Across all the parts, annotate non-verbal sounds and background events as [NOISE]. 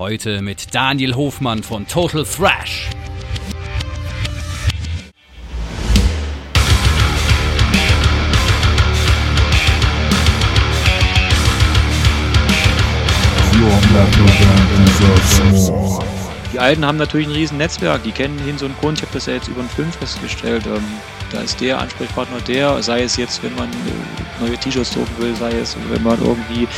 Heute mit Daniel Hofmann von Total Thrash. Alten haben natürlich ein riesen Netzwerk, die kennen Hinz und Grund. Ich habe das ja jetzt über den Film festgestellt. Ähm, da ist der Ansprechpartner der, sei es jetzt, wenn man äh, neue T-Shirts drucken will, sei es, wenn man irgendwie,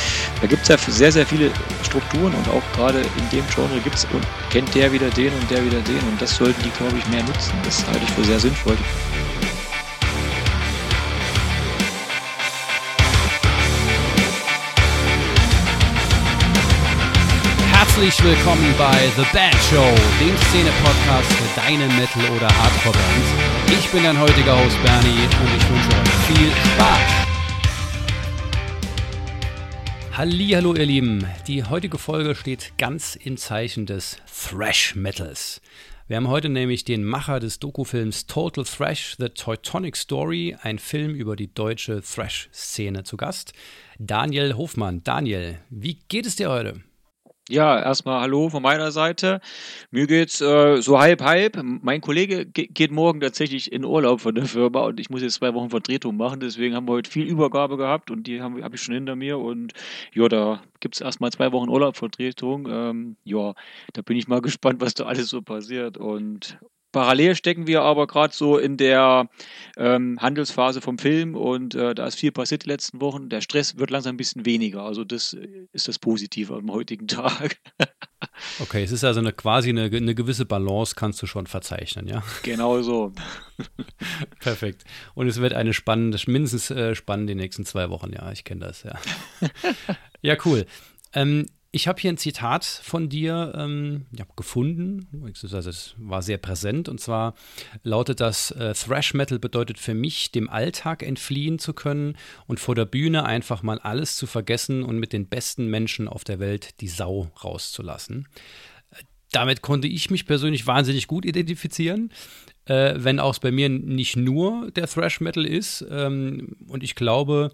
da gibt es ja sehr, sehr viele Strukturen und auch gerade in dem Genre gibt es und kennt der wieder den und der wieder den und das sollten die, glaube ich, mehr nutzen. Das halte ich für sehr sinnvoll. Herzlich willkommen bei The Band Show, dem Szene-Podcast für deine Metal- oder Hardcore-Bands. Ich bin dein heutiger Host Bernie und ich wünsche euch viel Spaß. Hallo ihr Lieben, die heutige Folge steht ganz im Zeichen des Thrash Metals. Wir haben heute nämlich den Macher des Dokufilms Total Thrash, The Teutonic Story, ein Film über die deutsche Thrash-Szene zu Gast. Daniel Hofmann. Daniel, wie geht es dir heute? Ja, erstmal hallo von meiner Seite. Mir geht's äh, so halb halb. Mein Kollege ge geht morgen tatsächlich in Urlaub von der Firma und ich muss jetzt zwei Wochen Vertretung machen. Deswegen haben wir heute viel Übergabe gehabt und die habe hab ich schon hinter mir. Und ja, da gibt's erstmal zwei Wochen Urlaubvertretung. Ähm, ja, da bin ich mal [LAUGHS] gespannt, was da alles so passiert. Und Parallel stecken wir aber gerade so in der ähm, Handelsphase vom Film und äh, da ist viel passiert die letzten Wochen. Der Stress wird langsam ein bisschen weniger. Also das ist das Positive am heutigen Tag. [LAUGHS] okay, es ist also eine, quasi eine, eine gewisse Balance, kannst du schon verzeichnen, ja? Genau so. [LAUGHS] Perfekt. Und es wird eine spannende, mindestens äh, spannend die nächsten zwei Wochen, ja, ich kenne das, ja. [LAUGHS] ja, cool. Ähm, ich habe hier ein Zitat von dir ähm, gefunden, also es war sehr präsent, und zwar lautet das, äh, Thrash Metal bedeutet für mich, dem Alltag entfliehen zu können und vor der Bühne einfach mal alles zu vergessen und mit den besten Menschen auf der Welt die Sau rauszulassen. Damit konnte ich mich persönlich wahnsinnig gut identifizieren. Äh, wenn auch es bei mir nicht nur der Thrash Metal ist. Ähm, und ich glaube,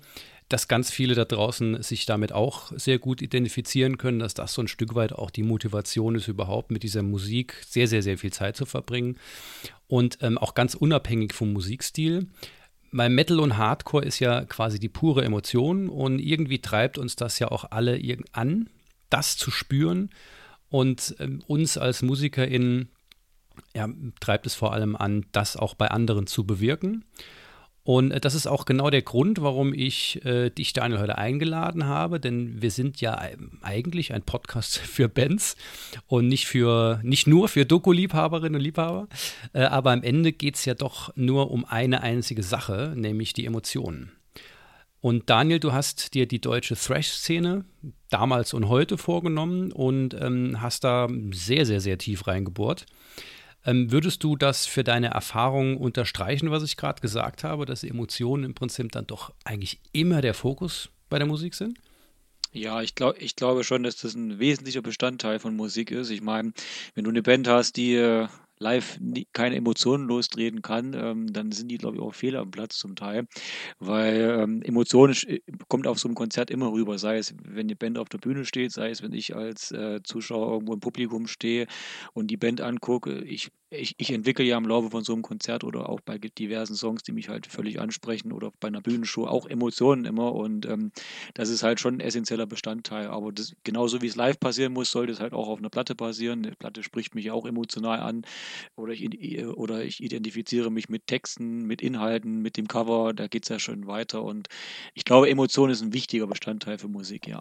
dass ganz viele da draußen sich damit auch sehr gut identifizieren können, dass das so ein Stück weit auch die Motivation ist, überhaupt mit dieser Musik sehr, sehr, sehr viel Zeit zu verbringen. Und ähm, auch ganz unabhängig vom Musikstil. Weil Metal und Hardcore ist ja quasi die pure Emotion und irgendwie treibt uns das ja auch alle an, das zu spüren und ähm, uns als MusikerInnen ja, treibt es vor allem an, das auch bei anderen zu bewirken. Und äh, das ist auch genau der Grund, warum ich äh, dich, Daniel, heute eingeladen habe, denn wir sind ja eigentlich ein Podcast [LAUGHS] für Bands und nicht für nicht nur für Doku-Liebhaberinnen und Liebhaber. Äh, aber am Ende geht es ja doch nur um eine einzige Sache, nämlich die Emotionen. Und Daniel, du hast dir die deutsche Thrash-Szene damals und heute vorgenommen und ähm, hast da sehr, sehr, sehr tief reingebohrt. Ähm, würdest du das für deine Erfahrung unterstreichen, was ich gerade gesagt habe, dass Emotionen im Prinzip dann doch eigentlich immer der Fokus bei der Musik sind? Ja, ich, glaub, ich glaube schon, dass das ein wesentlicher Bestandteil von Musik ist. Ich meine, wenn du eine Band hast, die äh, live keine Emotionen lostreten kann, ähm, dann sind die, glaube ich, auch Fehler am Platz zum Teil. Weil ähm, Emotionen kommt auf so einem Konzert immer rüber, sei es, wenn die Band auf der Bühne steht, sei es, wenn ich als äh, Zuschauer irgendwo im Publikum stehe und die Band angucke. Ich ich, ich entwickle ja im Laufe von so einem Konzert oder auch bei diversen Songs, die mich halt völlig ansprechen oder bei einer Bühnenshow auch Emotionen immer und ähm, das ist halt schon ein essentieller Bestandteil. Aber das, genauso wie es live passieren muss, sollte es halt auch auf einer Platte passieren. Eine Platte spricht mich auch emotional an oder ich, oder ich identifiziere mich mit Texten, mit Inhalten, mit dem Cover, da geht es ja schon weiter und ich glaube, Emotion ist ein wichtiger Bestandteil für Musik, ja.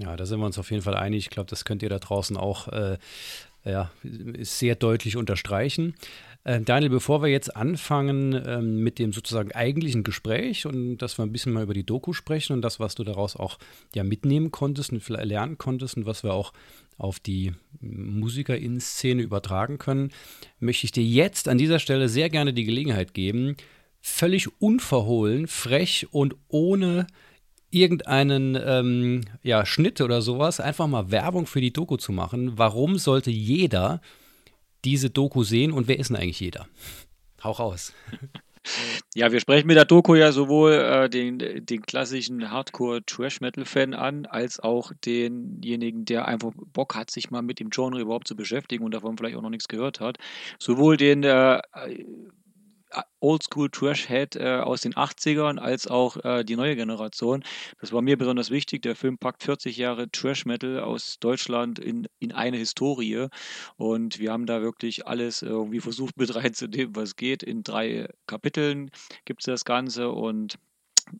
Ja, da sind wir uns auf jeden Fall einig. Ich glaube, das könnt ihr da draußen auch äh, ja, sehr deutlich unterstreichen. Äh, Daniel, bevor wir jetzt anfangen ähm, mit dem sozusagen eigentlichen Gespräch und dass wir ein bisschen mal über die Doku sprechen und das, was du daraus auch ja mitnehmen konntest und vielleicht lernen konntest und was wir auch auf die MusikerInnen-Szene übertragen können, möchte ich dir jetzt an dieser Stelle sehr gerne die Gelegenheit geben, völlig unverhohlen, frech und ohne irgendeinen ähm, ja, Schnitt oder sowas, einfach mal Werbung für die Doku zu machen. Warum sollte jeder diese Doku sehen und wer ist denn eigentlich jeder? Hauch aus. Ja, wir sprechen mit der Doku ja sowohl äh, den, den klassischen Hardcore-Trash-Metal-Fan an, als auch denjenigen, der einfach Bock hat, sich mal mit dem Genre überhaupt zu beschäftigen und davon vielleicht auch noch nichts gehört hat. Sowohl den äh, Oldschool-Trash-Head äh, aus den 80ern als auch äh, die neue Generation. Das war mir besonders wichtig. Der Film packt 40 Jahre Trash-Metal aus Deutschland in, in eine Historie und wir haben da wirklich alles irgendwie versucht mit [LAUGHS] reinzunehmen, was geht. In drei Kapiteln gibt es das Ganze und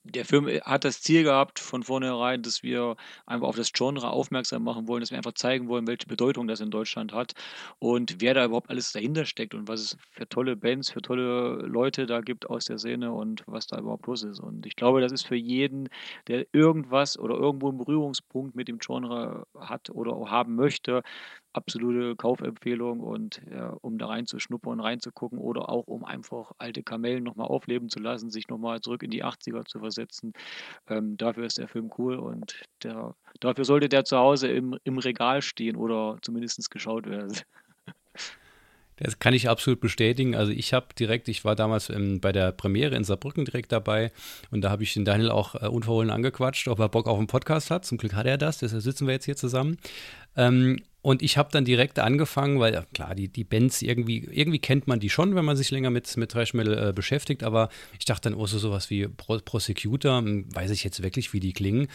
der Film hat das Ziel gehabt von vornherein, dass wir einfach auf das Genre aufmerksam machen wollen, dass wir einfach zeigen wollen, welche Bedeutung das in Deutschland hat und wer da überhaupt alles dahinter steckt und was es für tolle Bands, für tolle Leute da gibt aus der Szene und was da überhaupt los ist. Und ich glaube, das ist für jeden, der irgendwas oder irgendwo einen Berührungspunkt mit dem Genre hat oder haben möchte, absolute Kaufempfehlung und ja, um da reinzuschnuppern, reinzugucken oder auch um einfach alte Kamellen nochmal aufleben zu lassen, sich nochmal zurück in die 80er zu versetzen. Ähm, dafür ist der Film cool und der, dafür sollte der zu Hause im, im Regal stehen oder zumindest geschaut werden. [LAUGHS] Das kann ich absolut bestätigen. Also ich habe direkt, ich war damals ähm, bei der Premiere in Saarbrücken direkt dabei und da habe ich den Daniel auch äh, unverhohlen angequatscht, ob er Bock auf einen Podcast hat. Zum Glück hat er das, deshalb sitzen wir jetzt hier zusammen. Ähm, und ich habe dann direkt angefangen, weil klar, die, die Bands irgendwie, irgendwie kennt man die schon, wenn man sich länger mit, mit Thrash Metal äh, beschäftigt, aber ich dachte dann, oh, so sowas wie Pro Prosecutor, hm, weiß ich jetzt wirklich, wie die klingen.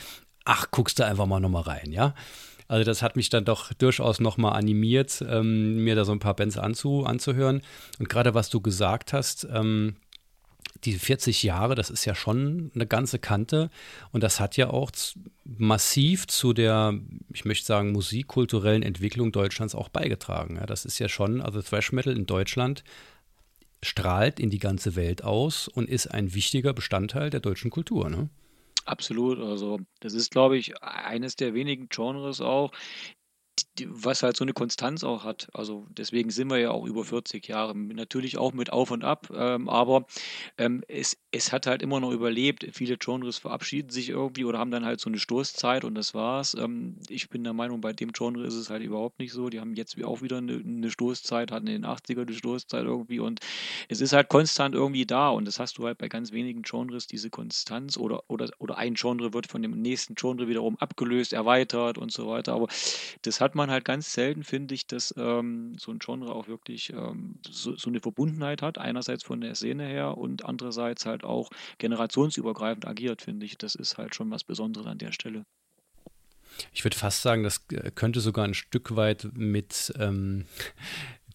Ach, guckst du einfach mal nochmal rein, ja. Also das hat mich dann doch durchaus nochmal animiert, ähm, mir da so ein paar Bands anzu, anzuhören. Und gerade was du gesagt hast, ähm, die 40 Jahre, das ist ja schon eine ganze Kante und das hat ja auch massiv zu der, ich möchte sagen, musikkulturellen Entwicklung Deutschlands auch beigetragen. Ja, das ist ja schon, also Thrash Metal in Deutschland strahlt in die ganze Welt aus und ist ein wichtiger Bestandteil der deutschen Kultur. Ne? Absolut, also das ist, glaube ich, eines der wenigen Genres auch, was halt so eine Konstanz auch hat. Also deswegen sind wir ja auch über 40 Jahre. Natürlich auch mit Auf und Ab, ähm, aber ähm, es, es hat halt immer noch überlebt. Viele Genres verabschieden sich irgendwie oder haben dann halt so eine Stoßzeit und das war's. Ähm, ich bin der Meinung, bei dem Genre ist es halt überhaupt nicht so. Die haben jetzt auch wieder eine, eine Stoßzeit, hatten in den 80er eine Stoßzeit irgendwie und es ist halt konstant irgendwie da und das hast du halt bei ganz wenigen Genres, diese Konstanz oder, oder, oder ein Genre wird von dem nächsten Genre wiederum abgelöst, erweitert und so weiter. Aber das hat man halt ganz selten, finde ich, dass ähm, so ein Genre auch wirklich ähm, so, so, eine Verbundenheit hat. Einerseits von der Szene her und andererseits halt auch generationsübergreifend agiert, finde ich. Das ist halt schon was Besonderes an der Stelle. Ich würde fast sagen, das äh, könnte sogar ein Stück weit mit ähm,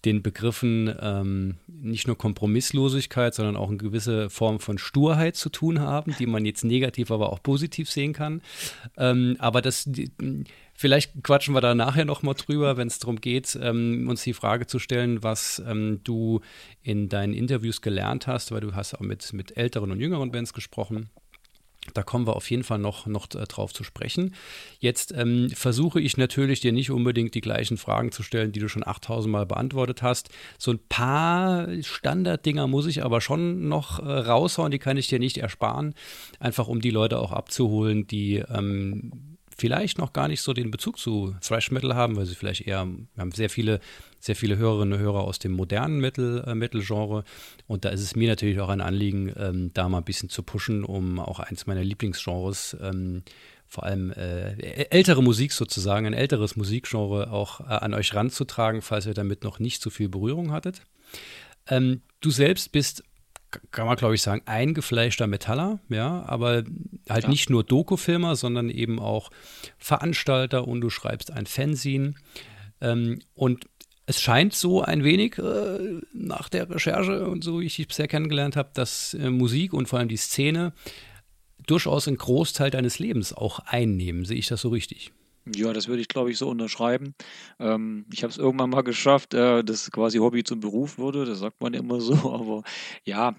den Begriffen ähm, nicht nur Kompromisslosigkeit, sondern auch eine gewisse Form von Sturheit zu tun haben, die man jetzt negativ, aber auch positiv sehen kann. Ähm, aber das, die, vielleicht quatschen wir da nachher nochmal drüber, wenn es darum geht, ähm, uns die Frage zu stellen, was ähm, du in deinen Interviews gelernt hast, weil du hast auch mit, mit älteren und jüngeren Bands gesprochen. Da kommen wir auf jeden Fall noch, noch äh, drauf zu sprechen. Jetzt ähm, versuche ich natürlich dir nicht unbedingt die gleichen Fragen zu stellen, die du schon 8000 Mal beantwortet hast. So ein paar Standarddinger muss ich aber schon noch äh, raushauen, die kann ich dir nicht ersparen. Einfach um die Leute auch abzuholen, die ähm, vielleicht noch gar nicht so den Bezug zu Thrash Metal haben, weil sie vielleicht eher, wir haben sehr viele, sehr viele Hörerinnen und Hörer aus dem modernen Metal, äh, Metal-Genre. Und da ist es mir natürlich auch ein Anliegen, ähm, da mal ein bisschen zu pushen, um auch eins meiner Lieblingsgenres, ähm, vor allem äh, ältere Musik sozusagen, ein älteres Musikgenre auch äh, an euch ranzutragen, falls ihr damit noch nicht so viel Berührung hattet. Ähm, du selbst bist kann man glaube ich sagen, eingefleischter Metaller, ja, aber halt ja. nicht nur Doku-Filmer, sondern eben auch Veranstalter und du schreibst ein Fanzine. Ähm, und es scheint so ein wenig äh, nach der Recherche und so, wie ich dich bisher kennengelernt habe, dass äh, Musik und vor allem die Szene durchaus einen Großteil deines Lebens auch einnehmen. Sehe ich das so richtig? Ja, das würde ich, glaube ich, so unterschreiben. Ähm, ich habe es irgendwann mal geschafft, äh, dass quasi Hobby zum Beruf wurde. Das sagt man immer [LAUGHS] so. Aber ja,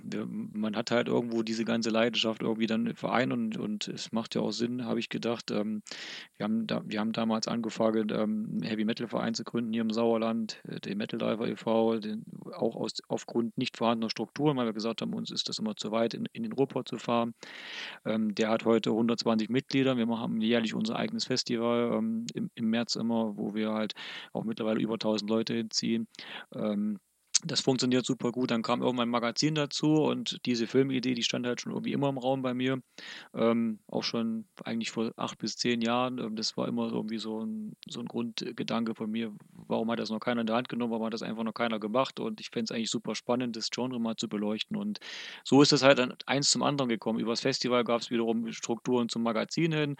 man hat halt irgendwo diese ganze Leidenschaft irgendwie dann vereint und, und es macht ja auch Sinn, habe ich gedacht. Ähm, wir, haben da, wir haben damals angefangen, ähm, einen Heavy Metal Verein zu gründen hier im Sauerland, äh, den Metal Diver e.V., den, auch aus, aufgrund nicht vorhandener Strukturen, weil wir gesagt haben, uns ist das immer zu weit, in, in den Ruhrpott zu fahren. Ähm, der hat heute 120 Mitglieder. Wir machen jährlich unser eigenes Festival ähm, im, im März immer, wo wir halt auch mittlerweile über 1000 Leute hinziehen. Ähm, das funktioniert super gut. Dann kam irgendwann ein Magazin dazu und diese Filmidee, die stand halt schon irgendwie immer im Raum bei mir. Ähm, auch schon eigentlich vor acht bis zehn Jahren. Ähm, das war immer irgendwie so ein, so ein Grundgedanke von mir. Warum hat das noch keiner in der Hand genommen? Warum hat das einfach noch keiner gemacht? Und ich fände es eigentlich super spannend, das Genre mal zu beleuchten. Und so ist es halt eins zum anderen gekommen. Über das Festival gab es wiederum Strukturen zum Magazin hin.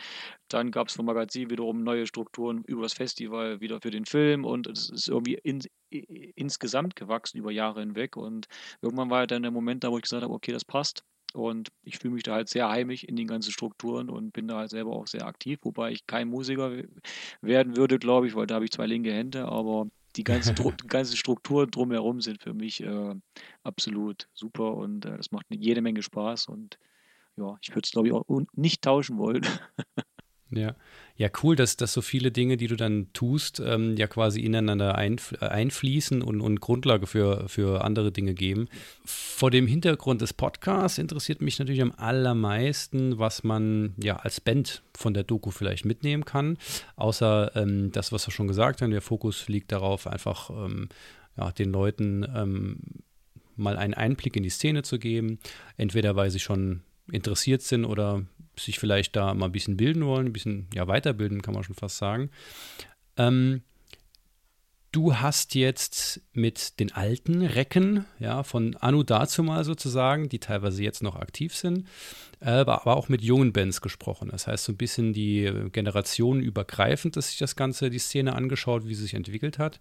Dann gab es vom Magazin wiederum neue Strukturen über das Festival wieder für den Film. Und es ist irgendwie in, insgesamt gewachsen über Jahre hinweg. Und irgendwann war dann der Moment da, wo ich gesagt habe, okay, das passt. Und ich fühle mich da halt sehr heimisch in den ganzen Strukturen und bin da halt selber auch sehr aktiv, wobei ich kein Musiker werden würde, glaube ich, weil da habe ich zwei linke Hände, aber die ganzen, [LAUGHS] ganzen Strukturen drumherum sind für mich äh, absolut super und äh, das macht jede Menge Spaß und ja, ich würde es, glaube ich, auch nicht tauschen wollen. [LAUGHS] Ja, ja, cool, dass, dass so viele Dinge, die du dann tust, ähm, ja quasi ineinander einf äh, einfließen und, und Grundlage für, für andere Dinge geben. Vor dem Hintergrund des Podcasts interessiert mich natürlich am allermeisten, was man ja als Band von der Doku vielleicht mitnehmen kann. Außer ähm, das, was wir schon gesagt haben, der Fokus liegt darauf, einfach ähm, ja, den Leuten ähm, mal einen Einblick in die Szene zu geben. Entweder weil sie schon interessiert sind oder sich vielleicht da mal ein bisschen bilden wollen, ein bisschen ja, weiterbilden, kann man schon fast sagen. Ähm, du hast jetzt mit den alten Recken, ja, von Anu dazu mal sozusagen, die teilweise jetzt noch aktiv sind, äh, aber auch mit jungen Bands gesprochen. Das heißt, so ein bisschen die Generationen übergreifend, dass sich das Ganze, die Szene angeschaut, wie sie sich entwickelt hat.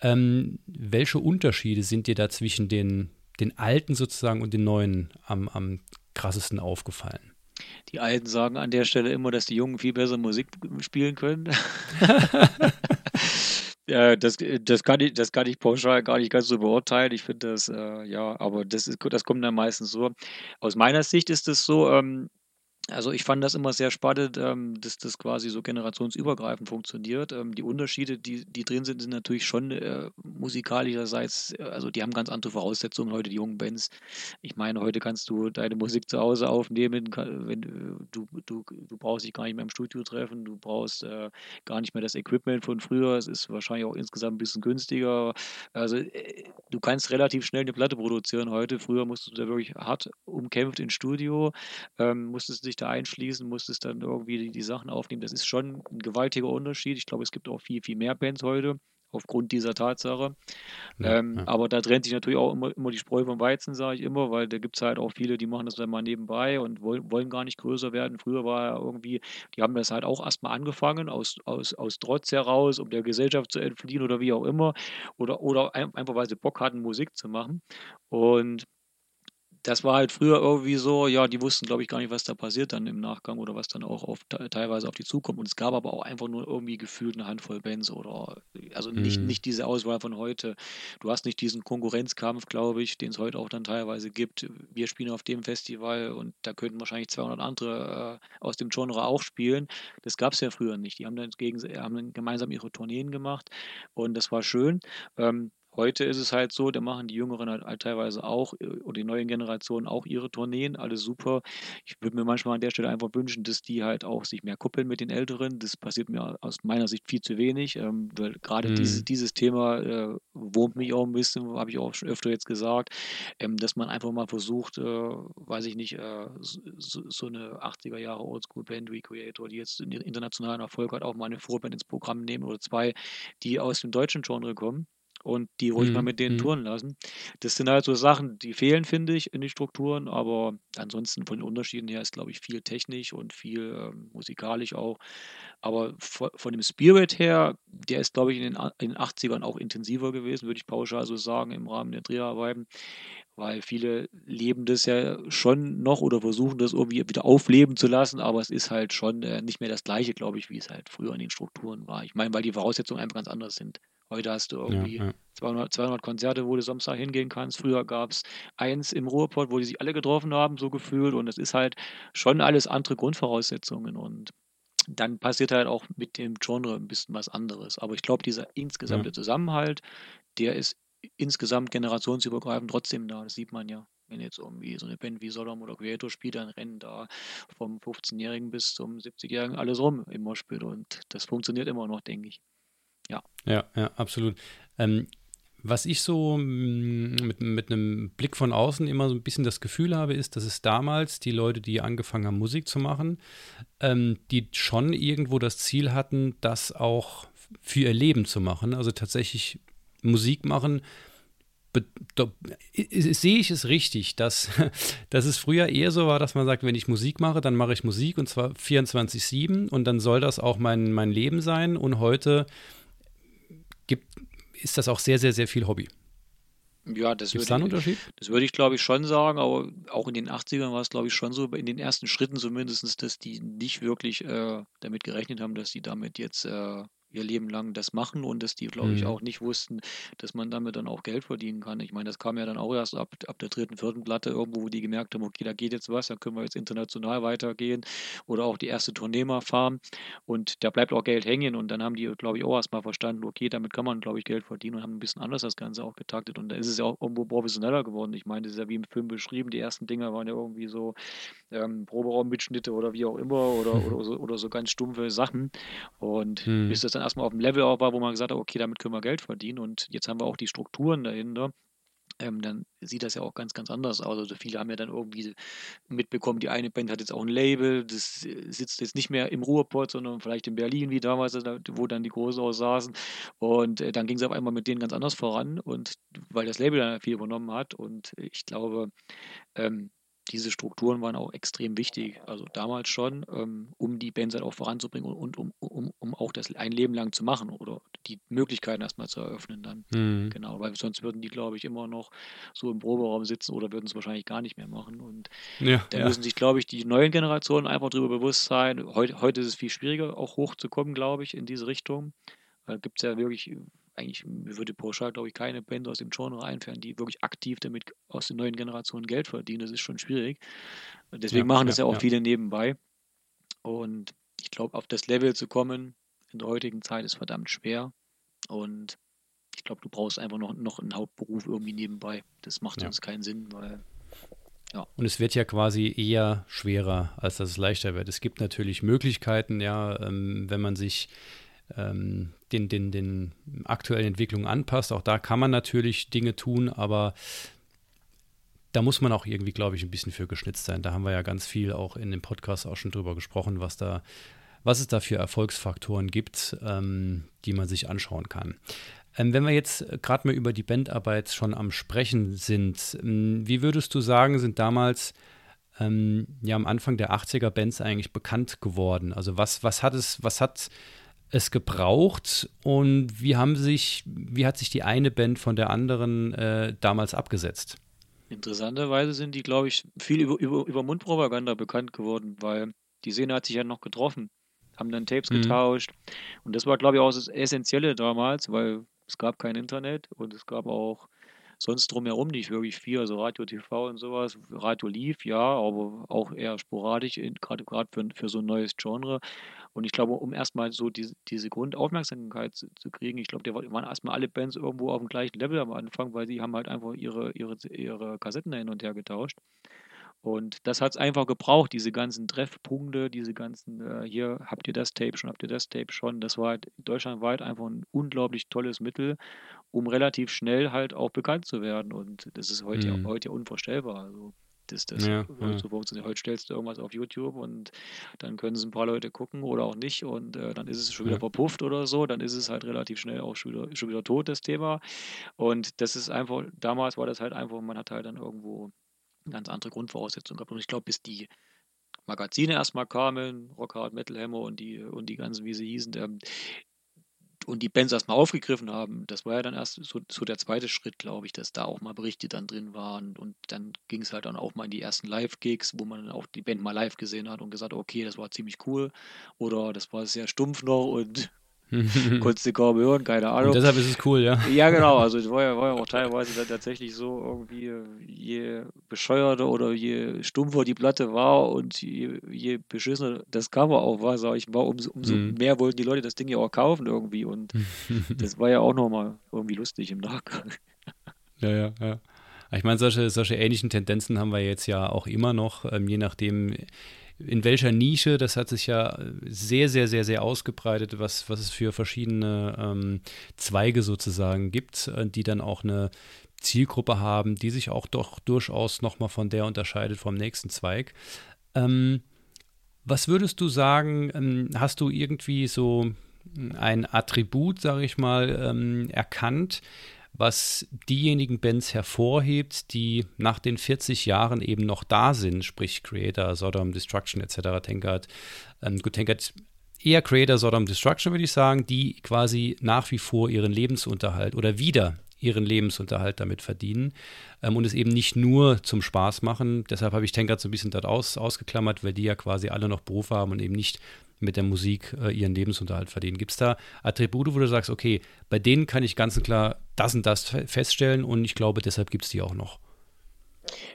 Ähm, welche Unterschiede sind dir da zwischen den, den alten sozusagen und den neuen am, am krassesten aufgefallen? Die Alten sagen an der Stelle immer, dass die Jungen viel besser Musik spielen können. [LAUGHS] ja, das, das, kann ich, das kann ich pauschal gar nicht ganz so beurteilen. Ich finde das, äh, ja, aber das, ist, das kommt dann meistens so. Aus meiner Sicht ist es so, ähm, also ich fand das immer sehr spannend, ähm, dass das quasi so generationsübergreifend funktioniert. Ähm, die Unterschiede, die, die drin sind, sind natürlich schon äh, musikalischerseits, äh, also die haben ganz andere Voraussetzungen heute, die jungen Bands. Ich meine, heute kannst du deine Musik zu Hause aufnehmen, wenn äh, du, du, du brauchst dich gar nicht mehr im Studio treffen, du brauchst äh, gar nicht mehr das Equipment von früher. Es ist wahrscheinlich auch insgesamt ein bisschen günstiger. Also äh, du kannst relativ schnell eine Platte produzieren heute. Früher musstest du da wirklich hart umkämpft ins Studio, ähm, musstest dich sich da einschließen, musstest dann irgendwie die, die Sachen aufnehmen. Das ist schon ein gewaltiger Unterschied. Ich glaube, es gibt auch viel, viel mehr Bands heute aufgrund dieser Tatsache. Ja, ähm, ja. Aber da trennt sich natürlich auch immer, immer die Spreu vom Weizen, sage ich immer, weil da gibt es halt auch viele, die machen das dann mal nebenbei und wollen, wollen gar nicht größer werden. Früher war ja irgendwie, die haben das halt auch erstmal angefangen, aus, aus, aus Trotz heraus, um der Gesellschaft zu entfliehen oder wie auch immer. Oder, oder einfach, weil sie Bock hatten, Musik zu machen. Und das war halt früher irgendwie so, ja, die wussten, glaube ich, gar nicht, was da passiert dann im Nachgang oder was dann auch auf, teilweise auf die zukommt. Und es gab aber auch einfach nur irgendwie gefühlt eine Handvoll Bands oder, also nicht, mhm. nicht diese Auswahl von heute. Du hast nicht diesen Konkurrenzkampf, glaube ich, den es heute auch dann teilweise gibt. Wir spielen auf dem Festival und da könnten wahrscheinlich 200 andere äh, aus dem Genre auch spielen. Das gab es ja früher nicht. Die haben dann, gegen, haben dann gemeinsam ihre Tourneen gemacht und das war schön. Ähm, Heute ist es halt so, da machen die Jüngeren halt, halt teilweise auch äh, oder die neuen Generationen auch ihre Tourneen, alles super. Ich würde mir manchmal an der Stelle einfach wünschen, dass die halt auch sich mehr kuppeln mit den Älteren. Das passiert mir aus meiner Sicht viel zu wenig, ähm, weil gerade mhm. dieses, dieses Thema äh, wurmt mich auch ein bisschen, habe ich auch schon öfter jetzt gesagt, ähm, dass man einfach mal versucht, äh, weiß ich nicht, äh, so, so, eine 80er Jahre Oldschool-Band Recreator, die jetzt internationalen Erfolg hat, auch mal eine Vorband ins Programm nehmen oder zwei, die aus dem deutschen Genre kommen und die ruhig mhm. mal mit denen mhm. touren lassen. Das sind halt so Sachen, die fehlen, finde ich, in den Strukturen, aber ansonsten von den Unterschieden her ist, glaube ich, viel technisch und viel ähm, musikalisch auch. Aber von, von, dem Spirit her, der ist, glaube ich, in den, in den 80ern auch intensiver gewesen, würde ich pauschal so sagen, im Rahmen der Dreharbeiten weil viele leben das ja schon noch oder versuchen das irgendwie wieder aufleben zu lassen, aber es ist halt schon äh, nicht mehr das gleiche, glaube ich, wie es halt früher in den Strukturen war. Ich meine, weil die Voraussetzungen einfach ganz anders sind. Heute hast du irgendwie ja, ja. 200, 200 Konzerte, wo du Samstag hingehen kannst. Früher gab es eins im Ruhrpott, wo die sich alle getroffen haben, so gefühlt. Und es ist halt schon alles andere Grundvoraussetzungen. Und dann passiert halt auch mit dem Genre ein bisschen was anderes. Aber ich glaube, dieser insgesamte ja. Zusammenhalt, der ist insgesamt generationsübergreifend trotzdem da. Das sieht man ja. Wenn jetzt irgendwie so eine Band wie Sodom oder Creator spielt, dann rennen da vom 15-Jährigen bis zum 70-Jährigen alles rum im Moshpit. Und das funktioniert immer noch, denke ich. Ja. Ja, ja, absolut. Ähm, was ich so mm, mit, mit einem Blick von außen immer so ein bisschen das Gefühl habe, ist, dass es damals die Leute, die angefangen haben, Musik zu machen, ähm, die schon irgendwo das Ziel hatten, das auch für ihr Leben zu machen. Also tatsächlich Musik machen. Sehe ich es richtig, dass, [LAUGHS] dass es früher eher so war, dass man sagt, wenn ich Musik mache, dann mache ich Musik und zwar 24-7 und dann soll das auch mein, mein Leben sein. Und heute gibt, ist das auch sehr, sehr, sehr viel Hobby. Ja, das würde, da einen Unterschied? das würde ich, glaube ich, schon sagen, aber auch in den 80ern war es, glaube ich, schon so, in den ersten Schritten zumindest, dass die nicht wirklich äh, damit gerechnet haben, dass die damit jetzt äh, ihr Leben lang das machen und dass die, glaube ich, mhm. auch nicht wussten, dass man damit dann auch Geld verdienen kann. Ich meine, das kam ja dann auch erst ab, ab der dritten, vierten Platte irgendwo, wo die gemerkt haben, okay, da geht jetzt was, da können wir jetzt international weitergehen oder auch die erste Tournee mal fahren und da bleibt auch Geld hängen und dann haben die, glaube ich, auch erstmal verstanden, okay, damit kann man, glaube ich, Geld verdienen und haben ein bisschen anders das Ganze auch getaktet und da ist es ja auch irgendwo professioneller geworden. Ich meine, das ist ja wie im Film beschrieben, die ersten Dinger waren ja irgendwie so ähm, Proberaummitschnitte oder wie auch immer oder, mhm. oder, [LAUGHS] so, oder so ganz stumpfe Sachen und mhm. bis das dann erstmal auf dem Level auch war, wo man gesagt hat, okay, damit können wir Geld verdienen und jetzt haben wir auch die Strukturen dahinter. Ähm, dann sieht das ja auch ganz, ganz anders aus. Also viele haben ja dann irgendwie mitbekommen, die eine Band hat jetzt auch ein Label, das sitzt jetzt nicht mehr im Ruhrpott, sondern vielleicht in Berlin, wie damals, wo dann die Großen auch saßen. Und äh, dann ging es auf einmal mit denen ganz anders voran und weil das Label dann viel übernommen hat. Und ich glaube, ähm, diese Strukturen waren auch extrem wichtig, also damals schon, ähm, um die Bands halt auch voranzubringen und, um, um, um auch das ein Leben lang zu machen oder die Möglichkeiten erstmal zu eröffnen dann. Mhm. Genau, weil sonst würden die, glaube ich, immer noch so im Proberaum sitzen oder würden es wahrscheinlich gar nicht mehr machen. Und ja, da ja. müssen sich, glaube ich, die neuen Generationen einfach darüber bewusst sein. Heute, heute ist es viel schwieriger, auch hochzukommen, glaube ich, in diese Richtung. Da gibt es ja wirklich eigentlich würde pauschal, glaube ich, keine Band aus dem Genre einfern, die wirklich aktiv damit aus den neuen Generationen Geld verdienen. Das ist schon schwierig. Deswegen ja, machen das ja, ja auch ja. viele nebenbei. Und ich glaube, auf das Level zu kommen in der heutigen Zeit ist verdammt schwer. Und ich glaube, du brauchst einfach noch, noch einen Hauptberuf irgendwie nebenbei. Das macht sonst keinen Sinn, weil ja. Und es wird ja quasi eher schwerer, als dass es leichter wird. Es gibt natürlich Möglichkeiten, ja, ähm, wenn man sich ähm, den, den, den aktuellen Entwicklungen anpasst. Auch da kann man natürlich Dinge tun, aber da muss man auch irgendwie, glaube ich, ein bisschen für geschnitzt sein. Da haben wir ja ganz viel auch in dem Podcast auch schon drüber gesprochen, was da, was es da für Erfolgsfaktoren gibt, ähm, die man sich anschauen kann. Ähm, wenn wir jetzt gerade mal über die Bandarbeit schon am Sprechen sind, ähm, wie würdest du sagen, sind damals ähm, ja am Anfang der 80er Bands eigentlich bekannt geworden? Also was, was hat es, was hat es gebraucht und wie haben sich, wie hat sich die eine Band von der anderen äh, damals abgesetzt? Interessanterweise sind die, glaube ich, viel über, über, über Mundpropaganda bekannt geworden, weil die Szene hat sich ja noch getroffen, haben dann Tapes mhm. getauscht. Und das war, glaube ich, auch das Essentielle damals, weil es gab kein Internet und es gab auch sonst drumherum nicht wirklich viel, also Radio, TV und sowas. Radio lief, ja, aber auch eher sporadisch, gerade für, für so ein neues Genre. Und ich glaube, um erstmal so diese, diese Grundaufmerksamkeit zu, zu kriegen, ich glaube, da waren erstmal alle Bands irgendwo auf dem gleichen Level am Anfang, weil sie haben halt einfach ihre, ihre, ihre Kassetten hin und her getauscht. Und das hat es einfach gebraucht, diese ganzen Treffpunkte, diese ganzen, äh, hier habt ihr das Tape schon, habt ihr das Tape schon. Das war halt deutschlandweit einfach ein unglaublich tolles Mittel, um relativ schnell halt auch bekannt zu werden. Und das ist heute, mhm. heute ja unvorstellbar. Also das, das ja. so funktioniert. Heute stellst du irgendwas auf YouTube und dann können es ein paar Leute gucken oder auch nicht und äh, dann ist es schon wieder ja. verpufft oder so, dann ist es halt relativ schnell auch schon wieder, schon wieder tot, das Thema. Und das ist einfach, damals war das halt einfach, man hat halt dann irgendwo ganz andere Grundvoraussetzungen gehabt. Und ich glaube, bis die Magazine erstmal kamen, Rockhard, Metal Hammer und die, und die ganzen, wie sie hießen, ähm, und die Bands erstmal aufgegriffen haben, das war ja dann erst so, so der zweite Schritt, glaube ich, dass da auch mal Berichte dann drin waren. Und dann ging es halt dann auch mal in die ersten Live-Gigs, wo man auch die Band mal live gesehen hat und gesagt, okay, das war ziemlich cool. Oder das war sehr stumpf noch und Konntest du kaum hören, keine Ahnung. Und deshalb ist es cool, ja. Ja, genau. Also [LAUGHS] es war ja, war ja auch teilweise dann tatsächlich so irgendwie, je bescheuerter oder je stumpfer die Platte war und je, je beschissener das Cover auch war, sage ich mal, umso, umso mhm. mehr wollten die Leute das Ding ja auch kaufen irgendwie. Und [LAUGHS] das war ja auch nochmal irgendwie lustig im Nachgang. Ja, ja, ja. Ich meine, solche, solche ähnlichen Tendenzen haben wir jetzt ja auch immer noch, ähm, je nachdem, in welcher Nische, das hat sich ja sehr, sehr, sehr, sehr ausgebreitet, was, was es für verschiedene ähm, Zweige sozusagen gibt, äh, die dann auch eine Zielgruppe haben, die sich auch doch durchaus nochmal von der unterscheidet vom nächsten Zweig. Ähm, was würdest du sagen, ähm, hast du irgendwie so ein Attribut, sage ich mal, ähm, erkannt, was diejenigen Bands hervorhebt, die nach den 40 Jahren eben noch da sind, sprich Creator, Sodom, Destruction etc., Tankard. Ähm, gut, Tankard eher Creator, Sodom, Destruction würde ich sagen, die quasi nach wie vor ihren Lebensunterhalt oder wieder ihren Lebensunterhalt damit verdienen ähm, und es eben nicht nur zum Spaß machen. Deshalb habe ich Tankard so ein bisschen dort aus, ausgeklammert, weil die ja quasi alle noch Beruf haben und eben nicht mit der Musik äh, ihren Lebensunterhalt verdienen. Gibt es da Attribute, wo du sagst, okay, bei denen kann ich ganz klar das und das feststellen und ich glaube, deshalb gibt es die auch noch?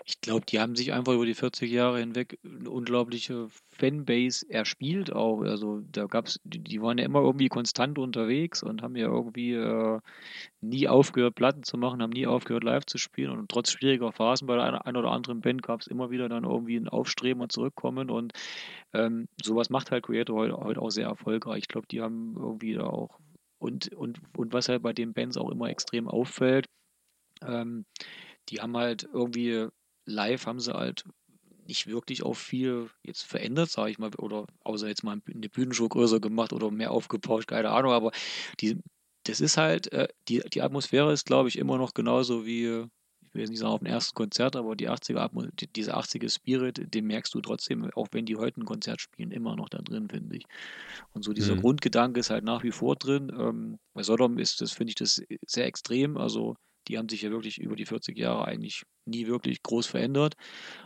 Ich glaube, die haben sich einfach über die 40 Jahre hinweg eine unglaubliche Fanbase erspielt auch. Also da gab's, die, waren ja immer irgendwie konstant unterwegs und haben ja irgendwie äh, nie aufgehört, Platten zu machen, haben nie aufgehört, live zu spielen. Und trotz schwieriger Phasen bei der einen, einen oder anderen Band gab es immer wieder dann irgendwie ein Aufstreben und Zurückkommen. Und ähm, sowas macht halt Creator heute, heute auch sehr erfolgreich. Ich glaube, die haben irgendwie da auch und, und, und was halt bei den Bands auch immer extrem auffällt, ähm, die haben halt irgendwie live haben sie halt nicht wirklich auch viel jetzt verändert, sage ich mal, oder außer jetzt mal eine Bühnenshow größer gemacht oder mehr aufgebauscht, keine Ahnung, aber die, das ist halt, äh, die, die Atmosphäre ist, glaube ich, immer noch genauso wie, ich will jetzt nicht sagen auf dem ersten Konzert, aber die 80er, die, dieser 80er Spirit, den merkst du trotzdem, auch wenn die heute ein Konzert spielen, immer noch da drin, finde ich. Und so dieser mhm. Grundgedanke ist halt nach wie vor drin. Ähm, bei Sodom ist das, finde ich, das sehr extrem, also die haben sich ja wirklich über die 40 Jahre eigentlich nie wirklich groß verändert.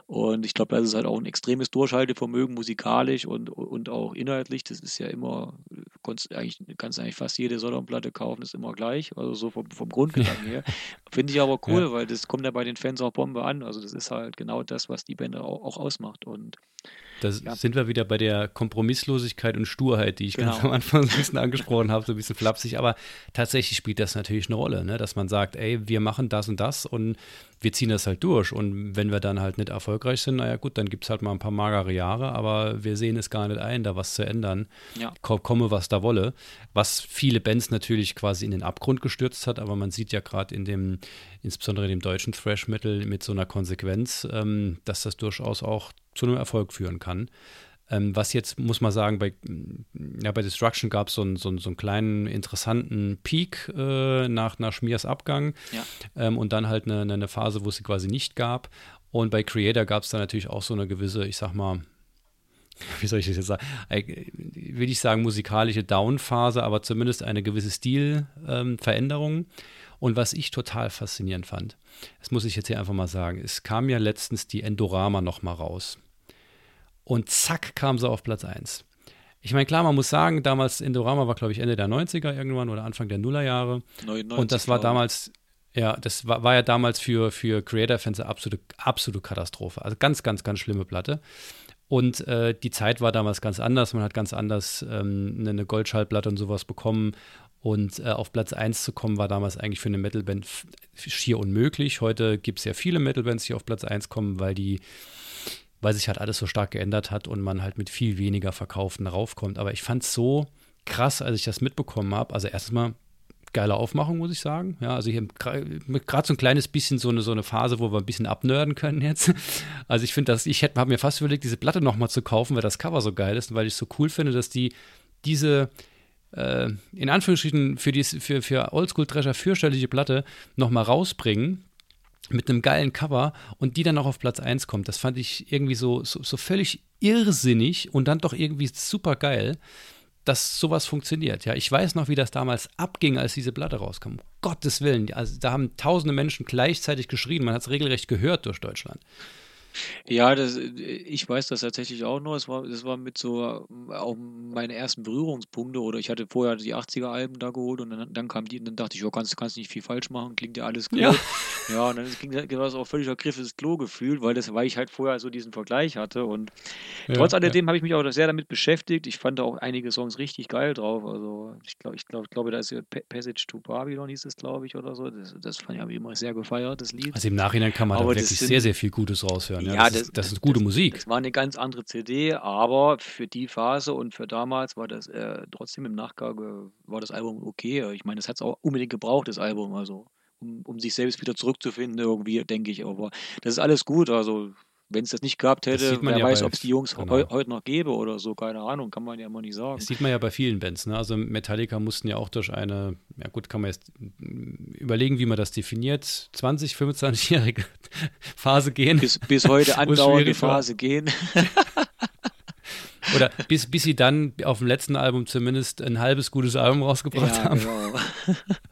Und ich glaube, das ist halt auch ein extremes Durchhaltevermögen musikalisch und, und auch inhaltlich. Das ist ja immer, kannst eigentlich, kannst eigentlich fast jede Sodom-Platte kaufen, ist immer gleich. Also so vom, vom Grundgedanken her. [LAUGHS] Finde ich aber cool, ja. weil das kommt ja bei den Fans auch Bombe an. Also das ist halt genau das, was die Band auch, auch ausmacht. Und da ja. sind wir wieder bei der Kompromisslosigkeit und Sturheit, die ich genau. ganz am Anfang so ein bisschen angesprochen habe, so ein bisschen flapsig. Aber tatsächlich spielt das natürlich eine Rolle, ne? dass man sagt, ey, wir machen das und das und wir ziehen das halt durch. Und wenn wir dann halt nicht erfolgreich sind, naja gut, dann gibt es halt mal ein paar magere Jahre, aber wir sehen es gar nicht ein, da was zu ändern. Ja. Komme, was da wolle. Was viele Bands natürlich quasi in den Abgrund gestürzt hat, aber man sieht ja gerade in dem, insbesondere in dem deutschen Thrash Metal mit so einer Konsequenz, ähm, dass das durchaus auch zu einem Erfolg führen kann. Ähm, was jetzt, muss man sagen, bei, ja, bei Destruction gab es so, ein, so, ein, so einen kleinen interessanten Peak äh, nach, nach Schmiers Abgang ja. ähm, und dann halt eine, eine Phase, wo es sie quasi nicht gab. Und bei Creator gab es dann natürlich auch so eine gewisse, ich sag mal, [LAUGHS] wie soll ich das jetzt sagen, will ich sagen, musikalische Down-Phase, aber zumindest eine gewisse Stilveränderung. Ähm, und was ich total faszinierend fand, das muss ich jetzt hier einfach mal sagen, es kam ja letztens die Endorama nochmal raus. Und zack, kam sie auf Platz 1. Ich meine, klar, man muss sagen, damals Indorama war, glaube ich, Ende der 90er irgendwann oder Anfang der Nullerjahre. 99, und das war damals, ja, das war, war ja damals für, für Creator-Fans eine absolute, absolute Katastrophe. Also ganz, ganz, ganz schlimme Platte. Und äh, die Zeit war damals ganz anders. Man hat ganz anders ähm, eine Goldschallplatte und sowas bekommen. Und äh, auf Platz 1 zu kommen, war damals eigentlich für eine Metalband schier unmöglich. Heute gibt es ja viele Metalbands, die auf Platz 1 kommen, weil die weil sich halt alles so stark geändert hat und man halt mit viel weniger Verkaufen raufkommt. Aber ich fand es so krass, als ich das mitbekommen habe. Also erstmal geile Aufmachung, muss ich sagen. Ja, also hier gerade so ein kleines bisschen so eine, so eine Phase, wo wir ein bisschen abnörden können jetzt. [LAUGHS] Also ich finde das, ich habe mir fast überlegt, diese Platte nochmal zu kaufen, weil das Cover so geil ist und weil ich es so cool finde, dass die diese äh, in Anführungsstrichen für, die, für, für Oldschool-Drescher fürchterliche Platte nochmal rausbringen mit einem geilen Cover und die dann auch auf Platz 1 kommt. Das fand ich irgendwie so, so, so völlig irrsinnig und dann doch irgendwie super geil, dass sowas funktioniert. Ja, ich weiß noch, wie das damals abging, als diese Platte rauskam. Um Gottes Willen, also da haben tausende Menschen gleichzeitig geschrien. Man hat es regelrecht gehört durch Deutschland. Ja, das, ich weiß das tatsächlich auch noch. Es war, das war mit so auch meine ersten Berührungspunkte oder ich hatte vorher die 80er-Alben da geholt und dann, dann kam die und dann dachte ich, oh, kannst, kannst nicht viel falsch machen, klingt ja alles gut. Ja, ja und dann ging das auch völlig Griff ins Klo gefühlt, weil, das, weil ich halt vorher so diesen Vergleich hatte und ja, trotz alledem ja. habe ich mich auch sehr damit beschäftigt. Ich fand auch einige Songs richtig geil drauf. Also ich glaube, ich glaube, ich glaube, da ist ja Passage to Babylon hieß es, glaube ich, oder so. Das, das fand ich immer sehr gefeiert, das Lied. Also im Nachhinein kann man Aber da wirklich sind, sehr, sehr viel Gutes raushören anhören. Ja, ja das, das, ist, das, ist, gute das, Musik. Das war eine ganz andere CD, aber für die Phase und für damals war das äh, trotzdem im Nachgang äh, war das Album okay. Ich meine, das hat es auch unbedingt gebraucht, das Album, also um, um sich selbst wieder zurückzufinden irgendwie, denke ich. Aber das ist alles gut, also wenn es das nicht gehabt hätte, wer ja weiß, ob es die Jungs genau. heu, heute noch gäbe oder so, keine Ahnung, kann man ja immer nicht sagen. Das sieht man ja bei vielen Bands. Ne? Also Metallica mussten ja auch durch eine, ja gut, kann man jetzt überlegen, wie man das definiert, 20, 25-jährige [LAUGHS] Phase gehen. Bis, bis heute [LAUGHS] andauernde Phase gehen. Oder bis, bis sie dann auf dem letzten Album zumindest ein halbes gutes Album rausgebracht ja, haben. Genau. [LAUGHS]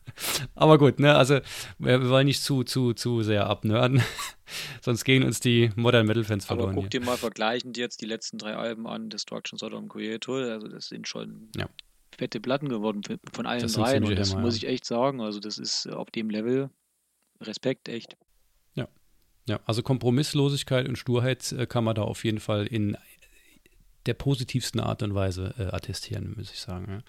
Aber gut, ne, also wir, wir, wollen nicht zu, zu, zu sehr abnörden. [LAUGHS] Sonst gehen uns die Modern Metal Fans verloren. Aber guck dir mal vergleichend jetzt die letzten drei Alben an, Destruction, Sodom, Creator. Also das sind schon ja. fette Platten geworden von allen das dreien. Und das Hämmer, muss ich echt sagen. Also das ist auf dem Level Respekt, echt. Ja. Ja, also Kompromisslosigkeit und Sturheit äh, kann man da auf jeden Fall in der positivsten Art und Weise äh, attestieren, muss ich sagen. Ja.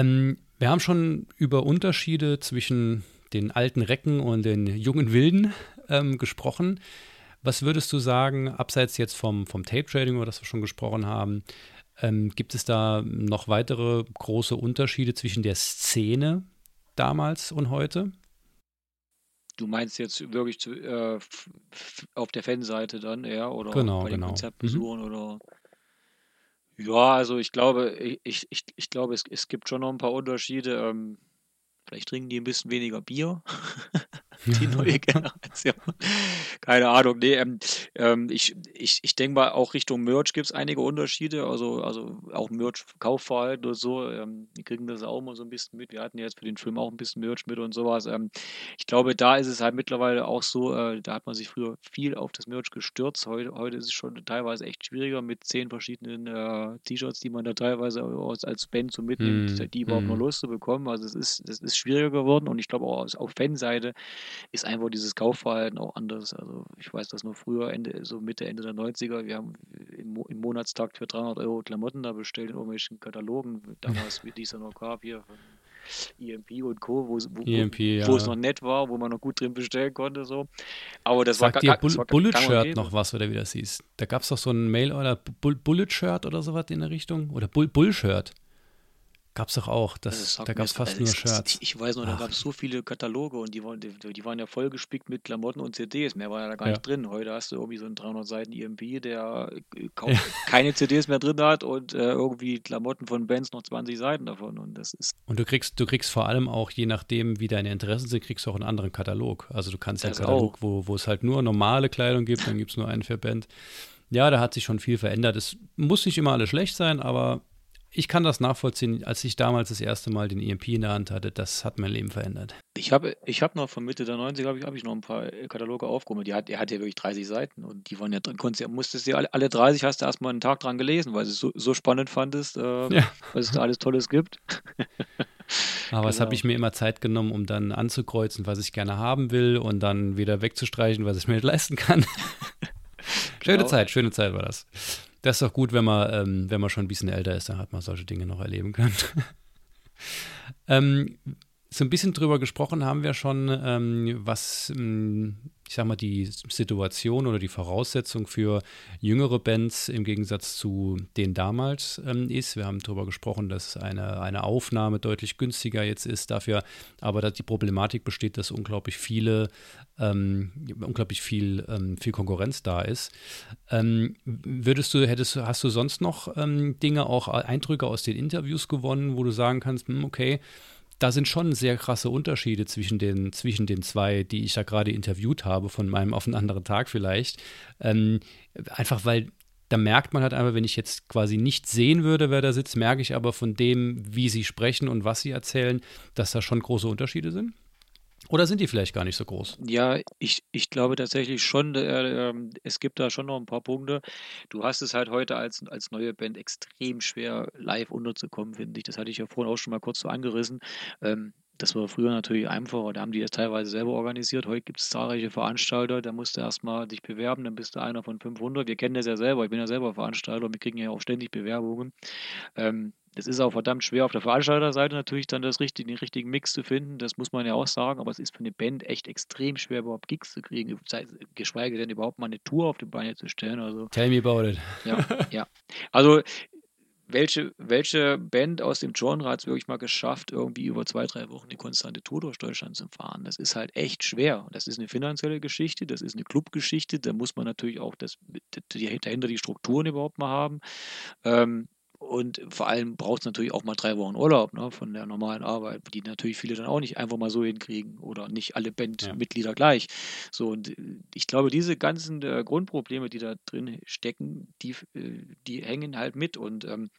Ähm, wir haben schon über Unterschiede zwischen den alten Recken und den jungen Wilden ähm, gesprochen. Was würdest du sagen, abseits jetzt vom, vom Tape-Trading, über das wir schon gesprochen haben, ähm, gibt es da noch weitere große Unterschiede zwischen der Szene damals und heute? Du meinst jetzt wirklich zu, äh, auf der Fanseite dann, ja? Oder genau, bei den genau. Konzertbesuchen mhm. oder ja, also ich glaube, ich, ich, ich glaube, es, es gibt schon noch ein paar Unterschiede. Ähm, vielleicht trinken die ein bisschen weniger Bier. [LAUGHS] die neue Generation. Keine Ahnung. Nee, ähm, ähm, ich, ich, ich denke mal, auch Richtung Merch gibt es einige Unterschiede. Also, also auch Merch-Kaufverhalten und so. Ähm, die kriegen das auch mal so ein bisschen mit. Wir hatten jetzt für den Film auch ein bisschen Merch mit und sowas. Ähm, ich glaube, da ist es halt mittlerweile auch so, äh, da hat man sich früher viel auf das Merch gestürzt. Heute, heute ist es schon teilweise echt schwieriger mit zehn verschiedenen äh, T-Shirts, die man da teilweise als, als Band so mitnimmt, mm, die überhaupt mm. noch loszubekommen. Also es ist, das ist schwieriger geworden und ich glaube auch auf Fanseite ist einfach dieses Kaufverhalten auch anders. Also ich weiß das nur früher, Ende, so Mitte, Ende der 90er, wir haben im, im Monatstakt für 300 Euro Klamotten da bestellt in irgendwelchen Katalogen, damals, [LAUGHS] wie dieser noch gab, hier von EMP und Co., wo, wo, EMP, ja. wo, es noch nett war, wo man noch gut drin bestellen konnte. So. Aber das Sagt war dir Bull Bullet Shirt noch was, oder wie das hieß? Da gab es doch so ein Mail oder Bullet Shirt oder sowas in der Richtung? Oder Bull, Bull Shirt? Gab es doch auch. Das, das da gab es fast nur Shirts. Ich weiß noch, da gab es so viele Kataloge und die waren, die, die, waren ja vollgespickt mit Klamotten und CDs. Mehr war ja da gar ja. nicht drin. Heute hast du irgendwie so einen 300 Seiten EMP, der äh, ja. [LAUGHS] keine CDs mehr drin hat und äh, irgendwie Klamotten von Bands noch 20 Seiten davon. Und das ist. Und du kriegst, du kriegst vor allem auch, je nachdem, wie deine Interessen sind, kriegst du auch einen anderen Katalog. Also du kannst ja einen Katalog, wo, wo es halt nur normale Kleidung gibt, dann gibt es nur einen für Band. Ja, da hat sich schon viel verändert. Es muss nicht immer alles schlecht sein, aber ich kann das nachvollziehen, als ich damals das erste Mal den EMP in der Hand hatte, das hat mein Leben verändert. Ich habe ich hab noch von Mitte der 90er habe ich, hab ich noch ein paar Kataloge aufgehoben. Die hat, er hat ja wirklich 30 Seiten und die waren ja drin, konntest, musstest du alle, alle 30 hast du erstmal einen Tag dran gelesen, weil du es so, so spannend fandest, äh, ja. was es da alles Tolles gibt. [LAUGHS] Aber es genau. habe ich mir immer Zeit genommen, um dann anzukreuzen, was ich gerne haben will und dann wieder wegzustreichen, was ich mir nicht [LAUGHS] leisten kann. [LAUGHS] schöne genau. Zeit, schöne Zeit war das. Das ist doch gut, wenn man, ähm, wenn man schon ein bisschen älter ist, dann hat man solche Dinge noch erleben können. [LAUGHS] ähm, so ein bisschen drüber gesprochen haben wir schon, ähm, was ähm, ich sag mal, die Situation oder die Voraussetzung für jüngere Bands im Gegensatz zu den damals ähm, ist. Wir haben darüber gesprochen, dass eine, eine Aufnahme deutlich günstiger jetzt ist dafür, aber dass die Problematik besteht, dass unglaublich viele, ähm, unglaublich viel, ähm, viel Konkurrenz da ist. Ähm, würdest du, hättest, hast du sonst noch Dinge, auch Eindrücke aus den Interviews gewonnen, wo du sagen kannst, hm, okay, da sind schon sehr krasse Unterschiede zwischen den, zwischen den zwei, die ich da gerade interviewt habe, von meinem auf einen anderen Tag vielleicht. Ähm, einfach weil da merkt man halt einfach, wenn ich jetzt quasi nicht sehen würde, wer da sitzt, merke ich aber von dem, wie sie sprechen und was sie erzählen, dass da schon große Unterschiede sind. Oder sind die vielleicht gar nicht so groß? Ja, ich, ich glaube tatsächlich schon, äh, äh, es gibt da schon noch ein paar Punkte. Du hast es halt heute als, als neue Band extrem schwer, live unterzukommen, finde ich. Das hatte ich ja vorhin auch schon mal kurz so angerissen. Ähm, das war früher natürlich einfacher, da haben die das teilweise selber organisiert. Heute gibt es zahlreiche Veranstalter, da musst du erstmal dich bewerben, dann bist du einer von 500. Wir kennen das ja selber, ich bin ja selber Veranstalter, wir kriegen ja auch ständig Bewerbungen. Ähm, das ist auch verdammt schwer auf der Veranstalterseite natürlich dann das richtig, den richtigen Mix zu finden, das muss man ja auch sagen, aber es ist für eine Band echt extrem schwer, überhaupt Gigs zu kriegen, geschweige denn überhaupt mal eine Tour auf die Beine zu stellen. Also, Tell me about it. Ja, ja. Also welche, welche Band aus dem Genre hat es wirklich mal geschafft, irgendwie über zwei, drei Wochen eine konstante Tour durch Deutschland zu fahren? Das ist halt echt schwer. Das ist eine finanzielle Geschichte, das ist eine Clubgeschichte, da muss man natürlich auch das, dahinter die Strukturen überhaupt mal haben. Ähm, und vor allem braucht es natürlich auch mal drei Wochen Urlaub ne, von der normalen Arbeit, die natürlich viele dann auch nicht einfach mal so hinkriegen oder nicht alle Bandmitglieder ja. gleich. So, und äh, ich glaube, diese ganzen äh, Grundprobleme, die da drin stecken, die, äh, die hängen halt mit. Und ähm,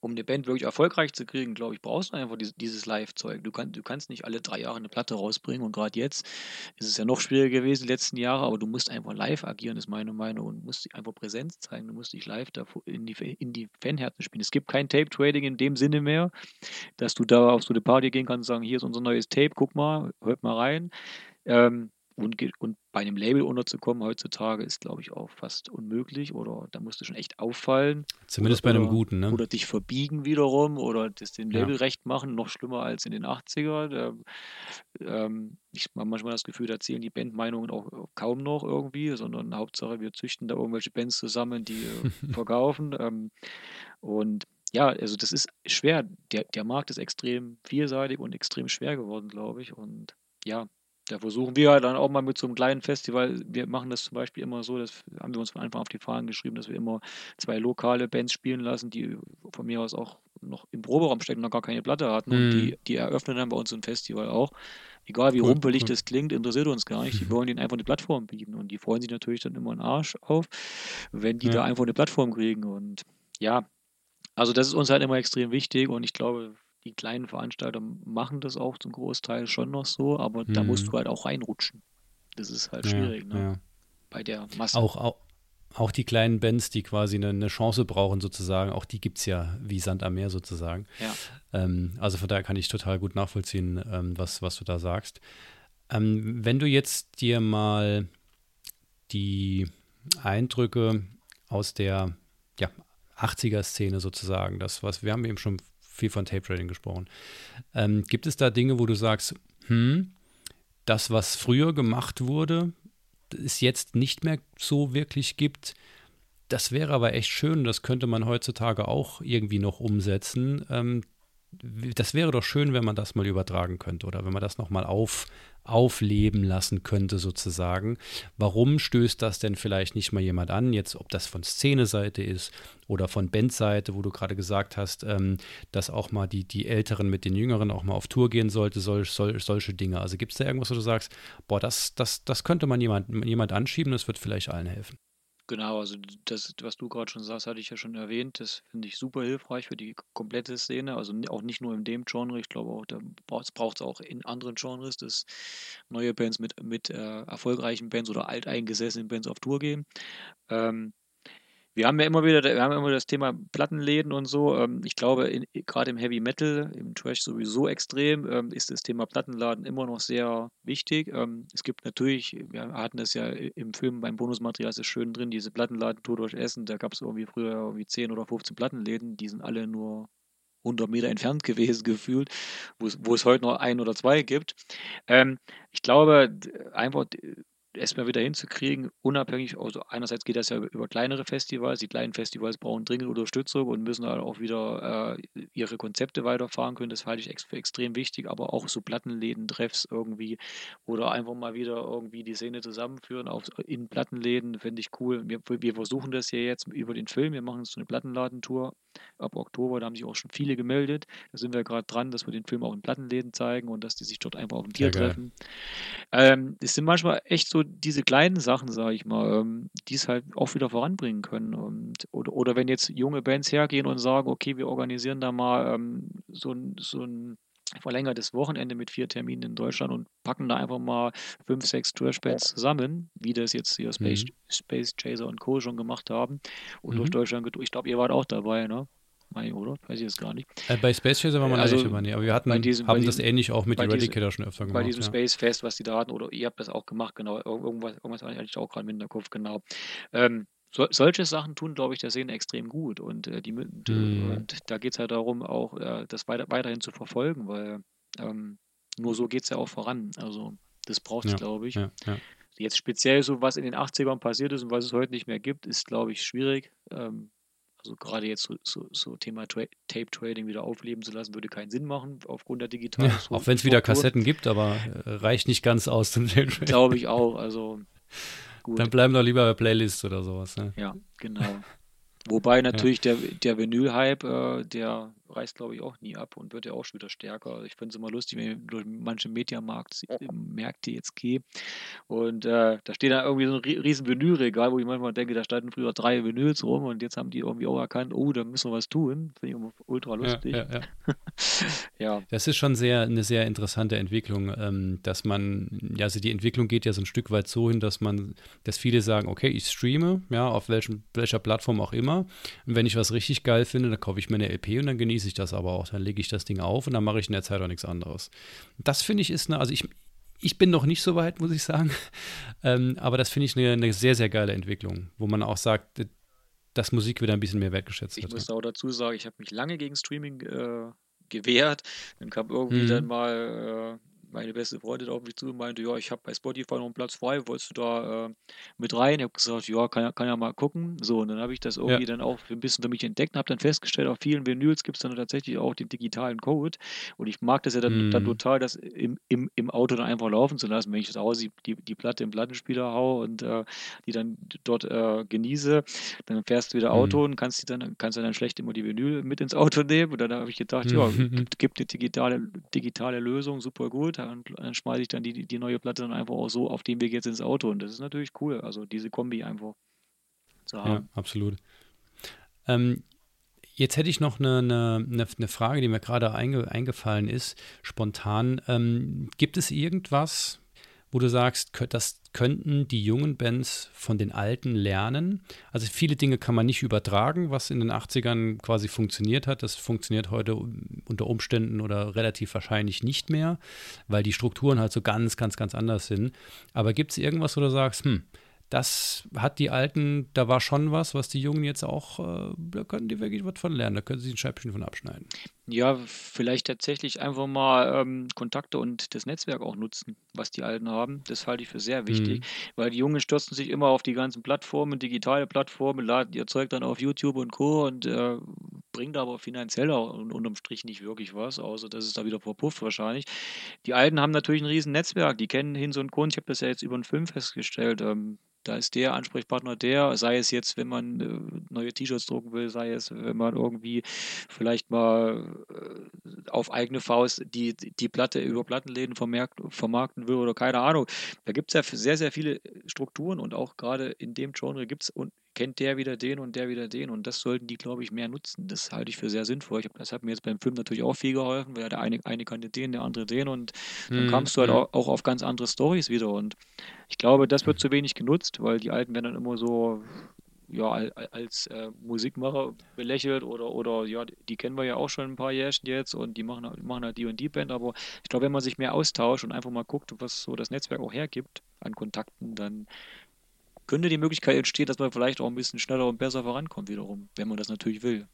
um eine Band wirklich erfolgreich zu kriegen, glaube ich, brauchst du einfach dieses, Live-Zeug. Du, kann, du kannst nicht alle drei Jahre eine Platte rausbringen und gerade jetzt ist es ja noch schwieriger gewesen, die letzten Jahre, aber du musst einfach live agieren, ist meine Meinung, und musst einfach Präsenz zeigen. Du musst dich live in die, in die Fanherzen spielen. Es gibt kein Tape-Trading in dem Sinne mehr, dass du da auf so eine Party gehen kannst und sagen, hier ist unser neues Tape, guck mal, hört mal rein. Ähm, und, und bei einem Label unterzukommen heutzutage ist, glaube ich, auch fast unmöglich oder da musst du schon echt auffallen. Zumindest oder, bei einem guten, ne? Oder dich verbiegen wiederum oder das dem Label ja. recht machen, noch schlimmer als in den 80er. Da, ähm, ich habe manchmal das Gefühl, da zählen die Bandmeinungen auch kaum noch irgendwie, sondern Hauptsache, wir züchten da irgendwelche Bands zusammen, die äh, [LAUGHS] verkaufen. Ähm, und ja, also das ist schwer. Der, der Markt ist extrem vielseitig und extrem schwer geworden, glaube ich. Und ja, da versuchen wir halt dann auch mal mit so einem kleinen Festival, wir machen das zum Beispiel immer so, das haben wir uns von Anfang auf die Fahnen geschrieben, dass wir immer zwei lokale Bands spielen lassen, die von mir aus auch noch im Proberaum stecken, noch gar keine Platte hatten. Und die, mhm. die eröffnen dann bei uns ein Festival auch. Egal wie rumpelig das klingt, interessiert uns gar nicht. Die [LAUGHS] wollen ihnen einfach eine Plattform bieten. Und die freuen sich natürlich dann immer einen Arsch auf, wenn die ja. da einfach eine Plattform kriegen. Und ja, also das ist uns halt immer extrem wichtig und ich glaube, die kleinen Veranstalter machen das auch zum Großteil schon noch so, aber mhm. da musst mhm. du halt auch reinrutschen. Das ist halt schwierig, ja, ne? Ja. Bei der Masse. Auch, auch, auch die kleinen Bands, die quasi eine, eine Chance brauchen, sozusagen, auch die gibt es ja wie Sand am Meer sozusagen. Ja. Ähm, also von daher kann ich total gut nachvollziehen, ähm, was, was du da sagst. Ähm, wenn du jetzt dir mal die Eindrücke aus der ja, 80er-Szene sozusagen, das, was wir haben eben schon viel von Tape Trading gesprochen. Ähm, gibt es da Dinge, wo du sagst, hm, das, was früher gemacht wurde, es jetzt nicht mehr so wirklich gibt, das wäre aber echt schön, das könnte man heutzutage auch irgendwie noch umsetzen. Ähm, das wäre doch schön, wenn man das mal übertragen könnte oder wenn man das nochmal auf, aufleben lassen könnte, sozusagen. Warum stößt das denn vielleicht nicht mal jemand an? Jetzt, ob das von Szene-Seite ist oder von Bandseite, wo du gerade gesagt hast, ähm, dass auch mal die, die Älteren mit den Jüngeren auch mal auf Tour gehen sollte, sol, sol, solche Dinge. Also gibt es da irgendwas, wo du sagst, boah, das, das, das könnte man jemand, jemand anschieben, das wird vielleicht allen helfen. Genau, also das, was du gerade schon sagst, hatte ich ja schon erwähnt. Das finde ich super hilfreich für die komplette Szene. Also auch nicht nur in dem Genre. Ich glaube auch, da braucht es auch in anderen Genres, dass neue Bands mit, mit äh, erfolgreichen Bands oder alteingesessenen Bands auf Tour gehen. Ähm, wir haben ja immer wieder, wir haben immer das Thema Plattenläden und so. Ähm, ich glaube, gerade im Heavy Metal, im Trash sowieso extrem, ähm, ist das Thema Plattenladen immer noch sehr wichtig. Ähm, es gibt natürlich, wir hatten das ja im Film beim Bonusmaterial, ist es schön drin, diese Plattenladen-Tour durch Essen. Da gab es irgendwie früher irgendwie 10 oder 15 Plattenläden, die sind alle nur 100 Meter entfernt [LAUGHS] gewesen gefühlt, wo es heute noch ein oder zwei gibt. Ähm, ich glaube, einfach erstmal wieder hinzukriegen, unabhängig, also einerseits geht das ja über kleinere Festivals, die kleinen Festivals brauchen dringend Unterstützung und müssen halt auch wieder äh, ihre Konzepte weiterfahren können, das halte ich ex extrem wichtig, aber auch so Plattenläden, Treffs irgendwie oder einfach mal wieder irgendwie die Szene zusammenführen auf, in Plattenläden, fände ich cool. Wir, wir versuchen das hier jetzt über den Film, wir machen so eine Plattenladentour ab Oktober, da haben sich auch schon viele gemeldet, da sind wir gerade dran, dass wir den Film auch in Plattenläden zeigen und dass die sich dort einfach auf dem Bier treffen. Ähm, es sind manchmal echt so diese kleinen Sachen, sage ich mal, ähm, die es halt auch wieder voranbringen können. Und, oder, oder wenn jetzt junge Bands hergehen und sagen, okay, wir organisieren da mal ähm, so, ein, so ein verlängertes Wochenende mit vier Terminen in Deutschland und packen da einfach mal fünf, sechs Trash-Bands zusammen, wie das jetzt hier Space, mhm. Space Chaser und Co. schon gemacht haben und mhm. durch Deutschland, ich glaube, ihr wart auch dabei, ne? Mai, oder? Weiß ich jetzt gar nicht. Äh, bei Space Chaser waren wir also, nicht immer, nee, aber wir hatten, diesem, haben das ähnlich auch mit Eradicator schon öfter gemacht. Bei diesem ja. Space Fest, was die da hatten, oder ihr habt das auch gemacht, genau, irgendwas, irgendwas hatte ich auch gerade mit in der Kopf, genau. Ähm, so, solche Sachen tun, glaube ich, der Szene extrem gut. Und, äh, die, mhm. und da geht es halt darum, auch äh, das weiter, weiterhin zu verfolgen, weil ähm, nur so geht es ja auch voran. Also das braucht es, ja, glaube ich. Ja, ja. Jetzt speziell so, was in den 80ern passiert ist und was es heute nicht mehr gibt, ist, glaube ich, schwierig. Ähm, also gerade jetzt so, so, so Thema Tra Tape Trading wieder aufleben zu lassen, würde keinen Sinn machen aufgrund der digitalen. Ja, auch wenn es wieder Kassetten gibt, aber äh, reicht nicht ganz aus zum Tape Trading. Glaube ich auch. Also gut. Dann bleiben doch lieber bei Playlists oder sowas. Ne? Ja, [LAUGHS] genau. Wobei natürlich ja. der, der Vinyl-Hype, äh, der reißt, glaube ich, auch nie ab und wird ja auch schon wieder stärker. Also ich finde es immer lustig, wenn ich durch manche Mediamarkt-Märkte jetzt gehe und äh, da steht da irgendwie so ein riesen Vinylregal, wo ich manchmal denke, da standen früher drei Vinyls rum und jetzt haben die irgendwie auch erkannt, oh, da müssen wir was tun. Finde ich immer ultra lustig. Ja, ja, ja. [LAUGHS] ja. Das ist schon sehr, eine sehr interessante Entwicklung, ähm, dass man, ja, also die Entwicklung geht ja so ein Stück weit so hin, dass man, dass viele sagen, okay, ich streame, ja, auf welchem, welcher Plattform auch immer. Und wenn ich was richtig geil finde, dann kaufe ich mir eine LP und dann genieße genieße ich das aber auch. Dann lege ich das Ding auf und dann mache ich in der Zeit auch nichts anderes. Das finde ich ist eine, also ich, ich bin noch nicht so weit, muss ich sagen. [LAUGHS] Ähm, aber das finde ich eine, eine, sehr, sehr geile Entwicklung, wo man auch sagt, dass Musik wieder ein bisschen mehr wertgeschätzt wird. Ich muss auch dazu sagen, ich habe mich lange gegen Streaming äh, gewehrt. Dann kam irgendwie mhm. dann mal äh, meine beste Freundin auf mich zu und meinte, ja, ich habe bei Spotify noch einen Platz frei, wolltest du da äh, mit rein? Ich habe gesagt, ja, kann, kann ja mal gucken. So, und dann habe ich das irgendwie ja. dann auch ein bisschen für mich entdeckt und habe dann festgestellt, auf vielen Vinyls gibt es dann tatsächlich auch den digitalen Code. Und ich mag das ja dann, mm. dann mhm. total, das im, im, im Auto dann einfach laufen zu lassen, wenn ich das aus die, die Platte im Plattenspieler haue und äh, die dann dort äh, genieße. Dann fährst du wieder Auto mm. und kannst, die dann, kannst dann schlecht immer die Vinyl mit ins Auto nehmen. Und dann habe ich gedacht, ja, gibt, gibt eine digitale, digitale Lösung, super gut dann, dann schmeiße ich dann die, die neue Platte dann einfach auch so auf dem Weg jetzt ins Auto. Und das ist natürlich cool, also diese Kombi einfach zu haben. Ja, absolut. Ähm, jetzt hätte ich noch eine, eine, eine Frage, die mir gerade einge, eingefallen ist, spontan. Ähm, gibt es irgendwas, wo du sagst, das könnten die jungen Bands von den alten lernen? Also viele Dinge kann man nicht übertragen, was in den 80ern quasi funktioniert hat. Das funktioniert heute unter Umständen oder relativ wahrscheinlich nicht mehr, weil die Strukturen halt so ganz, ganz, ganz anders sind. Aber gibt es irgendwas, wo du sagst, hm, das hat die Alten, da war schon was, was die Jungen jetzt auch, äh, da können die wirklich was von lernen, da können sie ein Scheibchen von abschneiden. Ja, vielleicht tatsächlich einfach mal ähm, Kontakte und das Netzwerk auch nutzen, was die Alten haben. Das halte ich für sehr wichtig, mhm. weil die Jungen stürzen sich immer auf die ganzen Plattformen, digitale Plattformen, laden ihr Zeug dann auf YouTube und Co. und äh, bringt aber finanziell auch unterm Strich nicht wirklich was, außer dass es da wieder verpufft wahrscheinlich. Die Alten haben natürlich ein riesen Netzwerk, die kennen Hinz und Kunst, ich habe das ja jetzt über einen Film festgestellt. Ähm, da ist der Ansprechpartner der, sei es jetzt, wenn man äh, neue T-Shirts drucken will, sei es, wenn man irgendwie vielleicht mal äh, auf eigene Faust die, die Platte über Plattenläden vermarkten will oder keine Ahnung. Da gibt es ja sehr, sehr viele Strukturen und auch gerade in dem Genre gibt es kennt der wieder den und der wieder den und das sollten die, glaube ich, mehr nutzen. Das halte ich für sehr sinnvoll. Ich hab, das hat mir jetzt beim Film natürlich auch viel geholfen, weil der eine, eine kannte den, der andere den und dann mhm. kamst du halt auch, auch auf ganz andere Stories wieder und ich glaube, das wird zu wenig genutzt, weil die Alten werden dann immer so ja, als äh, Musikmacher belächelt oder, oder ja, die kennen wir ja auch schon ein paar Jährchen jetzt und die machen, machen halt die und die Band, aber ich glaube, wenn man sich mehr austauscht und einfach mal guckt, was so das Netzwerk auch hergibt an Kontakten, dann könnte die Möglichkeit entstehen, dass man vielleicht auch ein bisschen schneller und besser vorankommt wiederum, wenn man das natürlich will.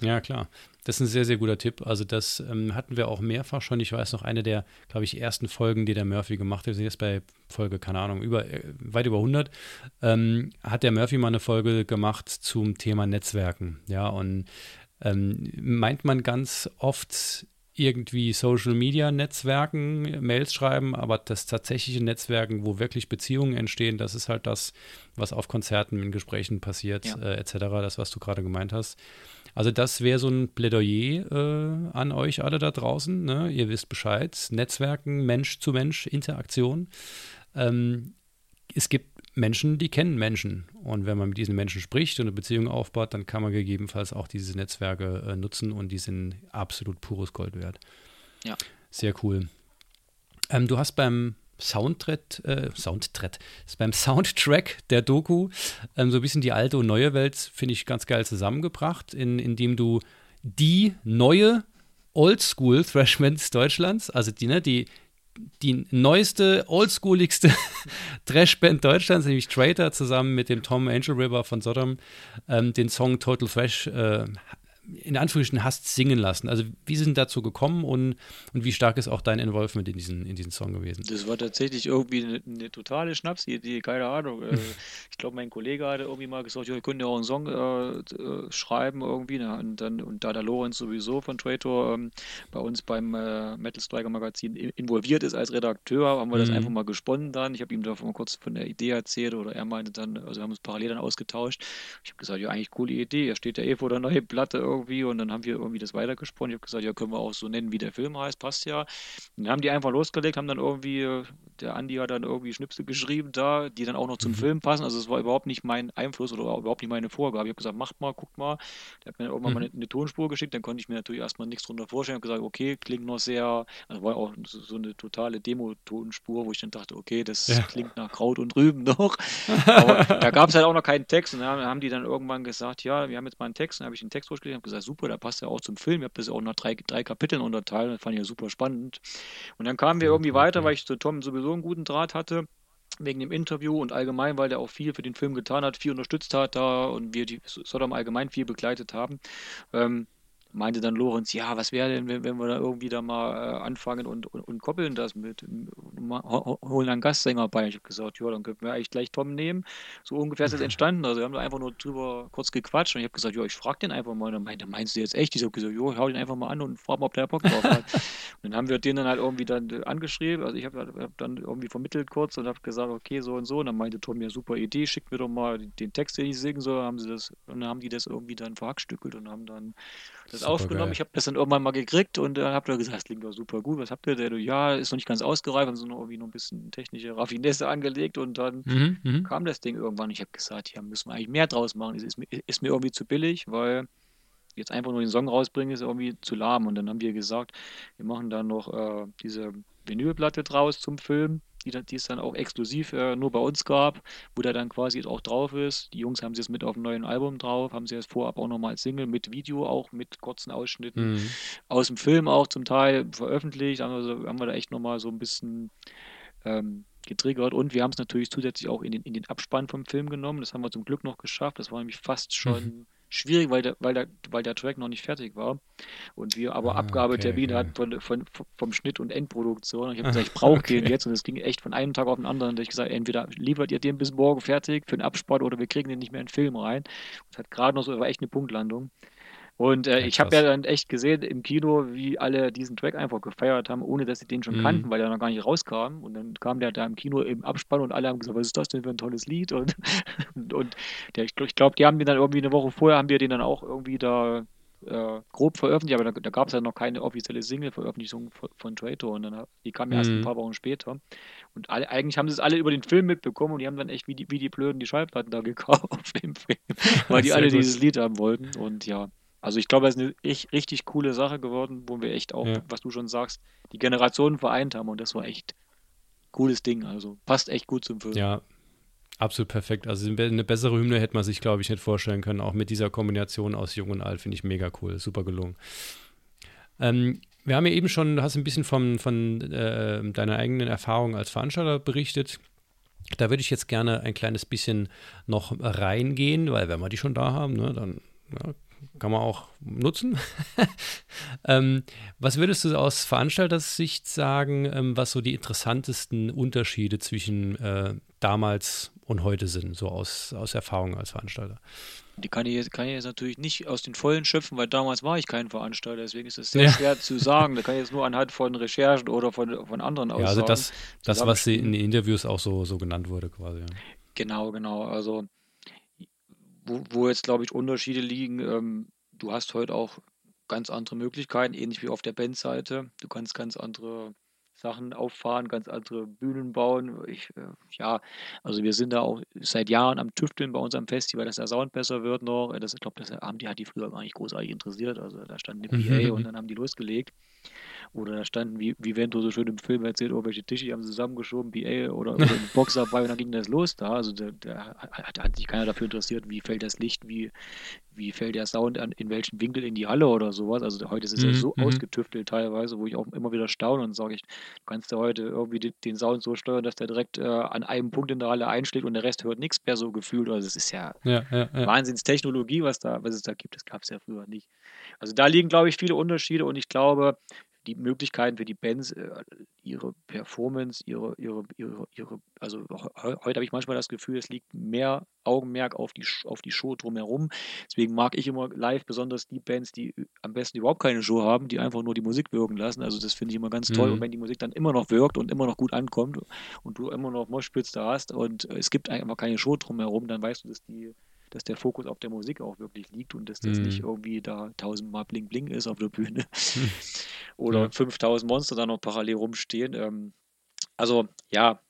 Ja, klar. Das ist ein sehr, sehr guter Tipp. Also das ähm, hatten wir auch mehrfach schon. Ich weiß noch, eine der, glaube ich, ersten Folgen, die der Murphy gemacht hat, wir sind jetzt bei Folge, keine Ahnung, über, äh, weit über 100, ähm, hat der Murphy mal eine Folge gemacht zum Thema Netzwerken. Ja, und ähm, meint man ganz oft irgendwie Social Media Netzwerken Mails schreiben, aber das tatsächliche Netzwerken, wo wirklich Beziehungen entstehen, das ist halt das, was auf Konzerten, in Gesprächen passiert, ja. äh, etc., das, was du gerade gemeint hast. Also das wäre so ein Plädoyer äh, an euch alle da draußen. Ne? Ihr wisst Bescheid. Netzwerken, Mensch zu Mensch, Interaktion. Ähm, es gibt Menschen, die kennen Menschen. Und wenn man mit diesen Menschen spricht und eine Beziehung aufbaut, dann kann man gegebenenfalls auch diese Netzwerke äh, nutzen und die sind absolut pures Gold wert. Ja. Sehr cool. Ähm, du hast beim Soundtrack, äh, Soundtrack, beim Soundtrack der Doku ähm, so ein bisschen die alte und neue Welt, finde ich, ganz geil zusammengebracht, in, indem du die neue Oldschool Thrashmans Deutschlands, also die, ne, die die neueste, oldschooligste [LAUGHS] Trash-Band Deutschlands, nämlich Traitor, zusammen mit dem Tom Angel River von Sodom, ähm, den Song Total Thrash äh, in Anführungsstrichen hast singen lassen. Also wie sind dazu gekommen und, und wie stark ist auch dein Involvement in diesen, in diesen Song gewesen? Das war tatsächlich irgendwie eine, eine totale Schnapsidee, keine Ahnung. Äh, [LAUGHS] ich glaube, mein Kollege hatte irgendwie mal gesagt, wir können ja auch einen Song äh, äh, schreiben irgendwie. Ne? Und, dann, und da der Lorenz sowieso von Trator ähm, bei uns beim äh, Metal Striker Magazin involviert ist als Redakteur, haben wir das mhm. einfach mal gesponnen dann. Ich habe ihm da mal kurz von der Idee erzählt oder er meinte dann, also wir haben uns parallel dann ausgetauscht. Ich habe gesagt, ja, eigentlich coole Idee. Er steht ja eh vor der neuen Platte irgendwie irgendwie und dann haben wir irgendwie das weitergesprochen. Ich habe gesagt, ja, können wir auch so nennen, wie der Film heißt, passt ja. Und dann haben die einfach losgelegt, haben dann irgendwie, der Andi hat dann irgendwie Schnipsel geschrieben da, die dann auch noch zum mhm. Film passen. Also es war überhaupt nicht mein Einfluss oder überhaupt nicht meine Vorgabe. Ich habe gesagt, macht mal, guckt mal. Der hat mir irgendwann mhm. mal eine, eine, Tonspur geschickt, dann konnte ich mir natürlich erstmal nichts drunter vorstellen. Ich habe gesagt, okay, klingt noch sehr, also war auch so, so eine totale Demo-Tonspur, wo ich dann dachte, okay, das ja. klingt nach Kraut und Rüben [LAUGHS] noch. [LAUGHS] Aber da gab es halt auch noch keinen Text und dann haben die dann irgendwann gesagt, ja, wir haben jetzt mal einen Text, dann habe ich den Text durchgelesen gesagt, super, da passt ja auch zum Film. Ich habe das auch nach drei, drei Kapiteln unterteilt, das fand ich ja super spannend. Und dann kamen wir irgendwie weiter, weil ich zu Tom sowieso einen guten Draht hatte wegen dem Interview und allgemein, weil der auch viel für den Film getan hat, viel unterstützt hat da und wir die Sodom allgemein viel begleitet haben. Ähm, meinte dann Lorenz, ja, was wäre denn, wenn, wenn, wir da irgendwie da mal äh, anfangen und, und, und, koppeln das mit, holen einen Gastsänger bei. Ich habe gesagt, ja, dann könnten wir eigentlich gleich Tom nehmen. So ungefähr ist das entstanden. Also wir haben da einfach nur drüber kurz gequatscht und ich habe gesagt, ja, ich frage den einfach mal. Und dann meinte, meinst du jetzt echt? Ich habe gesagt, ja, hau den einfach mal an und frag mal, ob der Bock drauf hat. [LAUGHS] und dann haben wir den dann halt irgendwie dann angeschrieben. Also ich habe hab dann irgendwie vermittelt kurz und habe gesagt, okay, so und so. Und dann meinte Tom, ja, super Idee, schickt mir doch mal den Text, den ich singen soll. Haben sie das, und dann haben die das irgendwie dann verhackstückelt und haben dann das aufgenommen. Geil. Ich habe das dann irgendwann mal gekriegt und dann habt ihr gesagt, das klingt doch super gut. Was habt ihr denn? Ja, ist noch nicht ganz ausgereift, haben so noch irgendwie noch ein bisschen technische Raffinesse angelegt und dann mhm, mhm. kam das Ding irgendwann. Ich habe gesagt, ja, müssen wir eigentlich mehr draus machen. Es ist, ist mir irgendwie zu billig, weil jetzt einfach nur den Song rausbringen ist irgendwie zu lahm. Und dann haben wir gesagt, wir machen dann noch äh, diese Vinylplatte draus zum Film die, die es dann auch exklusiv äh, nur bei uns gab, wo der dann quasi auch drauf ist. Die Jungs haben sie jetzt mit auf dem neuen Album drauf, haben sie jetzt vorab auch nochmal als Single mit Video, auch mit kurzen Ausschnitten mhm. aus dem Film auch zum Teil veröffentlicht. Also haben wir da echt nochmal so ein bisschen ähm, getriggert und wir haben es natürlich zusätzlich auch in den, in den Abspann vom Film genommen. Das haben wir zum Glück noch geschafft. Das war nämlich fast schon. Mhm schwierig, weil der, weil, der, weil der Track noch nicht fertig war. Und wir aber ah, Abgabetermine okay, okay. hatten von, von, vom Schnitt und Endproduktion. Und ich habe gesagt, ich brauche okay. den jetzt. Und es ging echt von einem Tag auf den anderen. Und ich gesagt, entweder liefert ihr den bis morgen fertig für den Abspart oder wir kriegen den nicht mehr in den Film rein. Das hat gerade noch so, war echt eine Punktlandung. Und äh, ich habe ja dann echt gesehen im Kino, wie alle diesen Track einfach gefeiert haben, ohne dass sie den schon mhm. kannten, weil er noch gar nicht rauskam. Und dann kam der da im Kino im Abspann und alle haben gesagt, was ist das denn für ein tolles Lied? Und, [LAUGHS] und der, ich glaube, die haben den dann irgendwie eine Woche vorher, haben wir den dann auch irgendwie da äh, grob veröffentlicht, aber da, da gab es ja noch keine offizielle Single-Veröffentlichung von, von Trator und dann die kam ja erst ein mhm. paar Wochen später. Und alle, eigentlich haben sie es alle über den Film mitbekommen und die haben dann echt wie die, wie die Blöden die Schallplatten da [LAUGHS] gekauft im Film, weil die [LAUGHS] alle gut. dieses Lied haben wollten. Und ja, also ich glaube, es ist eine echt, richtig coole Sache geworden, wo wir echt auch, ja. was du schon sagst, die Generationen vereint haben und das war echt cooles Ding. Also passt echt gut zum Film. Ja, absolut perfekt. Also eine bessere Hymne hätte man sich, glaube ich, nicht vorstellen können. Auch mit dieser Kombination aus Jung und Alt finde ich mega cool, super gelungen. Ähm, wir haben ja eben schon, du hast ein bisschen von, von äh, deiner eigenen Erfahrung als Veranstalter berichtet. Da würde ich jetzt gerne ein kleines bisschen noch reingehen, weil wenn wir die schon da haben, ne, dann ja, kann man auch nutzen. [LAUGHS] ähm, was würdest du aus Veranstaltersicht sagen, ähm, was so die interessantesten Unterschiede zwischen äh, damals und heute sind, so aus, aus Erfahrung als Veranstalter? Die kann ich, jetzt, kann ich jetzt natürlich nicht aus den Vollen schöpfen, weil damals war ich kein Veranstalter, deswegen ist es sehr ja. schwer zu sagen. Da kann ich jetzt nur anhand von Recherchen oder von, von anderen Aussagen. Ja, also das, das was in den Interviews auch so, so genannt wurde quasi. Ja. Genau, genau. Also wo, wo jetzt, glaube ich, Unterschiede liegen. Ähm, du hast heute auch ganz andere Möglichkeiten, ähnlich wie auf der Bandseite. Du kannst ganz andere Sachen auffahren, ganz andere Bühnen bauen. Ich, äh, ja, also wir sind da auch seit Jahren am Tüfteln bei uns am Festival, dass der Sound besser wird noch. Das, ich glaube, das haben die, hat die früher gar nicht großartig interessiert. Also da stand eine PA und dann haben die losgelegt. Oder da standen, wie, wie Vento so schön im Film erzählt, irgendwelche Tische, die haben sie zusammengeschoben, PA oder, oder eine Box dabei und dann ging das los da. Also da, da hat, hat sich keiner dafür interessiert, wie fällt das Licht, wie, wie fällt der Sound an, in welchen Winkel in die Halle oder sowas. Also heute ist es mhm. ja so mhm. ausgetüftelt teilweise, wo ich auch immer wieder staune und sage ich, kannst ja heute irgendwie den Sound so steuern, dass der direkt äh, an einem Punkt in der Halle einschlägt und der Rest hört nichts mehr so gefühlt. Also es ist ja, ja, ja, ja. Wahnsinnstechnologie, was da, was es da gibt. Das gab es ja früher nicht. Also da liegen, glaube ich, viele Unterschiede und ich glaube, die Möglichkeiten für die Bands, äh, ihre Performance, ihre, ihre, ihre, ihre also heute habe ich manchmal das Gefühl, es liegt mehr Augenmerk auf die, auf die Show drumherum. Deswegen mag ich immer live besonders die Bands, die am besten überhaupt keine Show haben, die einfach nur die Musik wirken lassen. Also das finde ich immer ganz toll. Mhm. Und wenn die Musik dann immer noch wirkt und immer noch gut ankommt und du immer noch Moshpits da hast und es gibt einfach keine Show drumherum, dann weißt du, dass die dass der Fokus auf der Musik auch wirklich liegt und dass das mhm. nicht irgendwie da tausendmal Bling Bling ist auf der Bühne [LAUGHS] [LAUGHS] oder ja. 5000 Monster da noch parallel rumstehen. Ähm, also ja,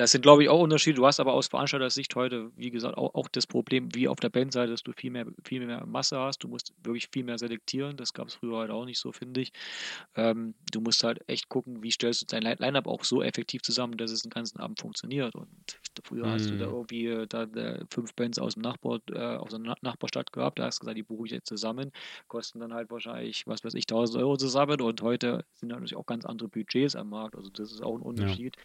das sind, glaube ich, auch Unterschiede. Du hast aber aus Veranstalter-Sicht heute, wie gesagt, auch, auch, das Problem, wie auf der Bandseite, dass du viel mehr, viel mehr Masse hast. Du musst wirklich viel mehr selektieren. Das gab es früher halt auch nicht so, finde ich. Ähm, du musst halt echt gucken, wie stellst du dein Line-Up auch so effektiv zusammen, dass es den ganzen Abend funktioniert. Und früher mhm. hast du da mhm. irgendwie äh, da, da fünf Bands aus dem Nachbar, äh, aus der Nachbarstadt gehabt. Da hast du gesagt, die buche ich jetzt zusammen. Kosten dann halt wahrscheinlich, was weiß ich, 1000 Euro zusammen. Und heute sind natürlich auch ganz andere Budgets am Markt. Also das ist auch ein Unterschied. Ja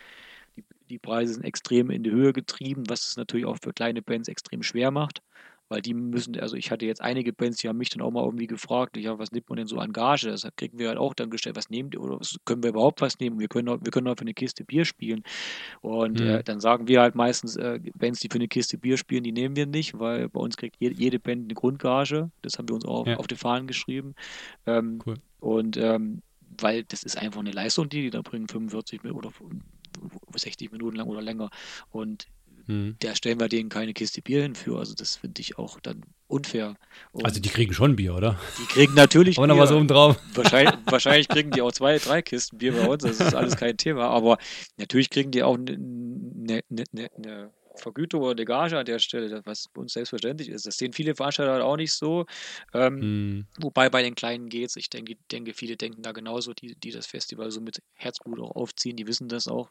die, die Preise sind extrem in die Höhe getrieben, was es natürlich auch für kleine Bands extrem schwer macht, weil die müssen, also ich hatte jetzt einige Bands, die haben mich dann auch mal irgendwie gefragt, ja, was nimmt man denn so an Gage? Das kriegen wir halt auch dann gestellt, was nehmt ihr oder was, können wir überhaupt was nehmen? Wir können auch, wir können auch für eine Kiste Bier spielen. Und mhm. äh, dann sagen wir halt meistens, äh, Bands, die für eine Kiste Bier spielen, die nehmen wir nicht, weil bei uns kriegt jede, jede Band eine Grundgage. Das haben wir uns auch ja. auf die Fahnen geschrieben. Ähm, cool. Und ähm, weil das ist einfach eine Leistung, die die da bringen, 45 oder 60 Minuten lang oder länger. Und hm. da stellen wir denen keine Kiste Bier hin für. Also das finde ich auch dann unfair. Und also die kriegen schon Bier, oder? Die kriegen natürlich [LAUGHS] Aber noch was oben drauf. [LAUGHS] Wahrscheinlich, wahrscheinlich kriegen die auch zwei, drei Kisten Bier bei uns. Das ist alles kein Thema. Aber natürlich kriegen die auch eine ne, ne, ne, ne Vergütung oder eine Gage an der Stelle, was uns selbstverständlich ist. Das sehen viele Veranstalter halt auch nicht so. Ähm, hm. Wobei bei den Kleinen geht es. Ich denke, denke, viele denken da genauso, die, die das Festival so mit Herzblut auch aufziehen, die wissen das auch.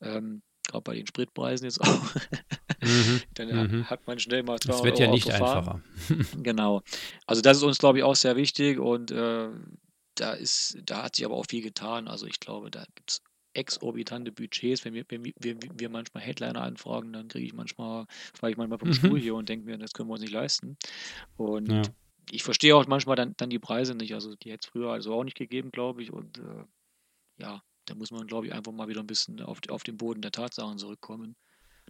Ähm, Gerade bei den Spritpreisen jetzt auch. Mhm. [LAUGHS] Dann mhm. hat man schnell mal 200 Es wird ja Euro nicht einfacher. [LAUGHS] genau. Also das ist uns, glaube ich, auch sehr wichtig und äh, da ist, da hat sich aber auch viel getan. Also ich glaube, da gibt es exorbitante Budgets. Wenn wir, wenn wir, wir manchmal Headliner anfragen, dann kriege ich manchmal, fahre ich manchmal vom mhm. Stuhl hier und denke mir, das können wir uns nicht leisten. Und ja. ich verstehe auch manchmal dann, dann die Preise nicht. Also die hätte es früher also auch nicht gegeben, glaube ich. Und äh, ja, da muss man, glaube ich, einfach mal wieder ein bisschen auf, auf den Boden der Tatsachen zurückkommen.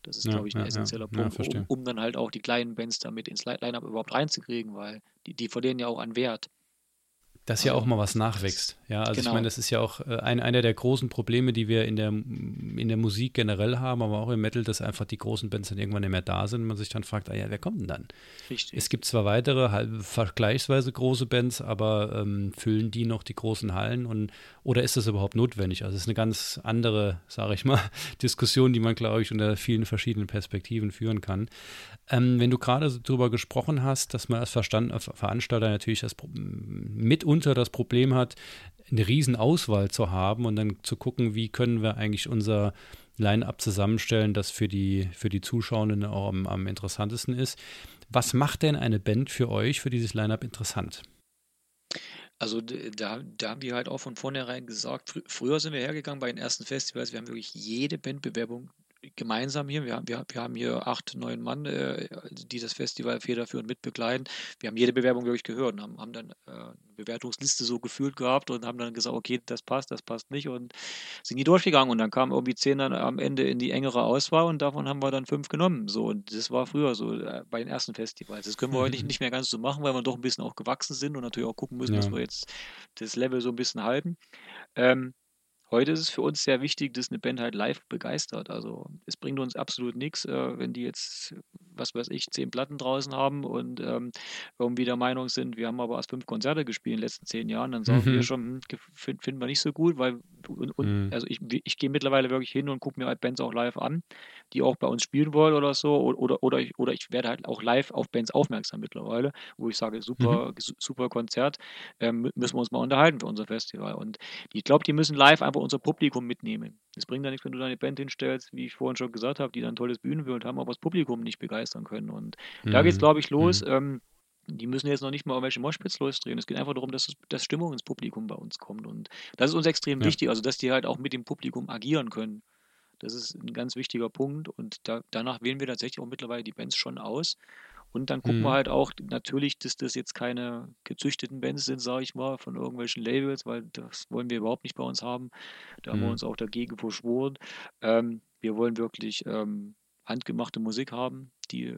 Das ist, ja, glaube ich, ein ja, essentieller ja, Punkt, um, um, dann halt auch die kleinen Bands damit ins Line-Up überhaupt reinzukriegen, weil die, die verlieren ja auch an Wert dass ja auch mal was nachwächst. Ja, also genau. ich meine, das ist ja auch äh, ein, einer der großen Probleme, die wir in der, in der Musik generell haben, aber auch im Metal, dass einfach die großen Bands dann irgendwann nicht mehr da sind und man sich dann fragt, ah ja, wer kommt denn dann? Richtig. Es gibt zwar weitere, vergleichsweise große Bands, aber ähm, füllen die noch die großen Hallen und oder ist das überhaupt notwendig? Also es ist eine ganz andere, sage ich mal, [LAUGHS] Diskussion, die man, glaube ich, unter vielen verschiedenen Perspektiven führen kann. Ähm, wenn du gerade darüber gesprochen hast, dass man als Verstand, Veranstalter natürlich das mitunter das Problem hat, eine Riesenauswahl zu haben und dann zu gucken, wie können wir eigentlich unser Line-up zusammenstellen, das für die, für die Zuschauenden auch am, am interessantesten ist. Was macht denn eine Band für euch, für dieses Line-up interessant? Also da, da haben wir halt auch von vornherein gesagt, fr früher sind wir hergegangen bei den ersten Festivals, wir haben wirklich jede Bandbewerbung gemeinsam hier. Wir, wir, wir haben hier acht, neun Mann, äh, die das Festival federführend mitbegleiten. Wir haben jede Bewerbung wirklich gehört und haben, haben dann äh, eine Bewertungsliste so gefühlt gehabt und haben dann gesagt, okay, das passt, das passt nicht und sind die durchgegangen und dann kamen irgendwie zehn dann am Ende in die engere Auswahl und davon haben wir dann fünf genommen. So und das war früher so äh, bei den ersten Festivals. Das können wir heute nicht, [LAUGHS] nicht mehr ganz so machen, weil wir doch ein bisschen auch gewachsen sind und natürlich auch gucken müssen, ja. dass wir jetzt das Level so ein bisschen halten. Ähm, Heute ist es für uns sehr wichtig, dass eine Band halt live begeistert. Also es bringt uns absolut nichts, äh, wenn die jetzt, was weiß ich, zehn Platten draußen haben und ähm, irgendwie der Meinung sind, wir haben aber erst fünf Konzerte gespielt in den letzten zehn Jahren, dann sagen mhm. wir schon, hm, finden find wir nicht so gut, weil und, und, mhm. also ich, ich gehe mittlerweile wirklich hin und gucke mir halt Bands auch live an, die auch bei uns spielen wollen oder so, oder, oder, ich, oder ich werde halt auch live auf Bands aufmerksam mittlerweile, wo ich sage, super, mhm. super Konzert, ähm, müssen wir uns mal unterhalten für unser Festival. Und ich glaube, die müssen live einfach unser Publikum mitnehmen. Es bringt ja nichts, wenn du deine Band hinstellst, wie ich vorhin schon gesagt habe, die dann ein tolles Bühnenbild haben, aber das Publikum nicht begeistern können. Und mhm. da geht es, glaube ich, los. Mhm. Ähm, die müssen jetzt noch nicht mal irgendwelche Moshpits losdrehen. Es geht einfach darum, dass, dass Stimmung ins Publikum bei uns kommt. Und das ist uns extrem ja. wichtig, also dass die halt auch mit dem Publikum agieren können. Das ist ein ganz wichtiger Punkt. Und da, danach wählen wir tatsächlich auch mittlerweile die Bands schon aus. Und dann gucken mhm. wir halt auch natürlich, dass das jetzt keine gezüchteten Bands sind, sage ich mal, von irgendwelchen Labels, weil das wollen wir überhaupt nicht bei uns haben. Da mhm. haben wir mhm. uns auch dagegen verschworen. Ähm, wir wollen wirklich ähm, handgemachte Musik haben, die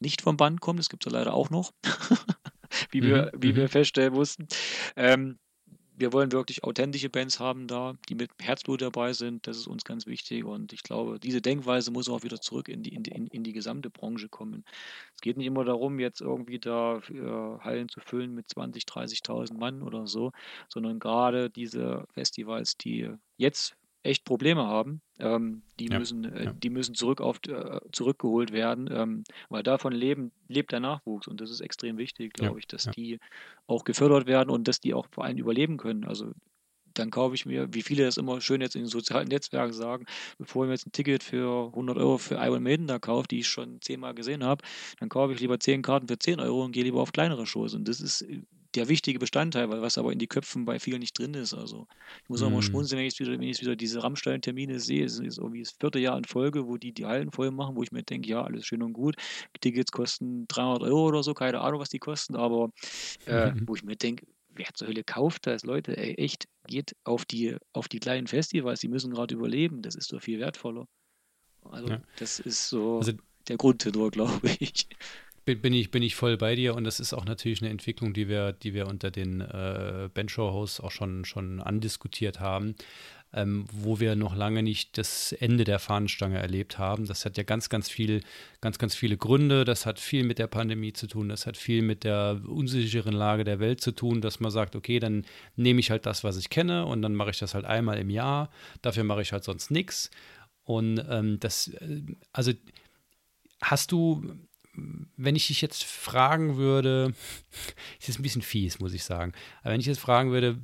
nicht vom Band kommt. Das gibt es ja leider auch noch, [LAUGHS] wie, wir, mhm. wie wir mhm. feststellen mussten. Ähm, wir wollen wirklich authentische Bands haben da, die mit Herzblut dabei sind. Das ist uns ganz wichtig. Und ich glaube, diese Denkweise muss auch wieder zurück in die, in die, in die gesamte Branche kommen. Es geht nicht immer darum, jetzt irgendwie da äh, Hallen zu füllen mit 20.000, 30.000 Mann oder so, sondern gerade diese Festivals, die jetzt echt Probleme haben. Ähm, die, ja, müssen, äh, ja. die müssen zurück auf, äh, zurückgeholt werden, ähm, weil davon leben, lebt der Nachwuchs und das ist extrem wichtig, glaube ja, ich, dass die auch gefördert werden und dass die auch vor allem überleben können. Also dann kaufe ich mir, wie viele das immer schön jetzt in den sozialen Netzwerken sagen, bevor ich mir jetzt ein Ticket für 100 Euro für Iron Maiden da kaufe, die ich schon zehnmal gesehen habe, dann kaufe ich lieber zehn Karten für 10 Euro und gehe lieber auf kleinere Shows. Und das ist äh, der wichtige Bestandteil, weil was aber in die Köpfen bei vielen nicht drin ist. Also ich muss auch mal mhm. schmunzeln, wenn ich wieder, wenn ich wieder diese Rammstein-Termine sehe. Es ist irgendwie das vierte Jahr in Folge, wo die die Hallen voll machen, wo ich mir denke, ja, alles schön und gut. Tickets kosten 300 Euro oder so, keine Ahnung, was die kosten, aber äh, wo ich mir denke, wer zur Hölle kauft das? Leute, ey, echt, geht auf die, auf die kleinen Festivals, die müssen gerade überleben. Das ist doch viel wertvoller. Also ja. das ist so also, der Grundtenor, [LAUGHS] glaube ich bin, ich, bin ich voll bei dir und das ist auch natürlich eine Entwicklung, die wir, die wir unter den äh, Benchor-Hosts auch schon, schon andiskutiert haben, ähm, wo wir noch lange nicht das Ende der Fahnenstange erlebt haben. Das hat ja ganz, ganz viel, ganz, ganz viele Gründe. Das hat viel mit der Pandemie zu tun, das hat viel mit der unsicheren Lage der Welt zu tun, dass man sagt, okay, dann nehme ich halt das, was ich kenne und dann mache ich das halt einmal im Jahr. Dafür mache ich halt sonst nichts. Und ähm, das, äh, also hast du wenn ich dich jetzt fragen würde, [LAUGHS] ist jetzt ein bisschen fies, muss ich sagen, aber wenn ich jetzt fragen würde,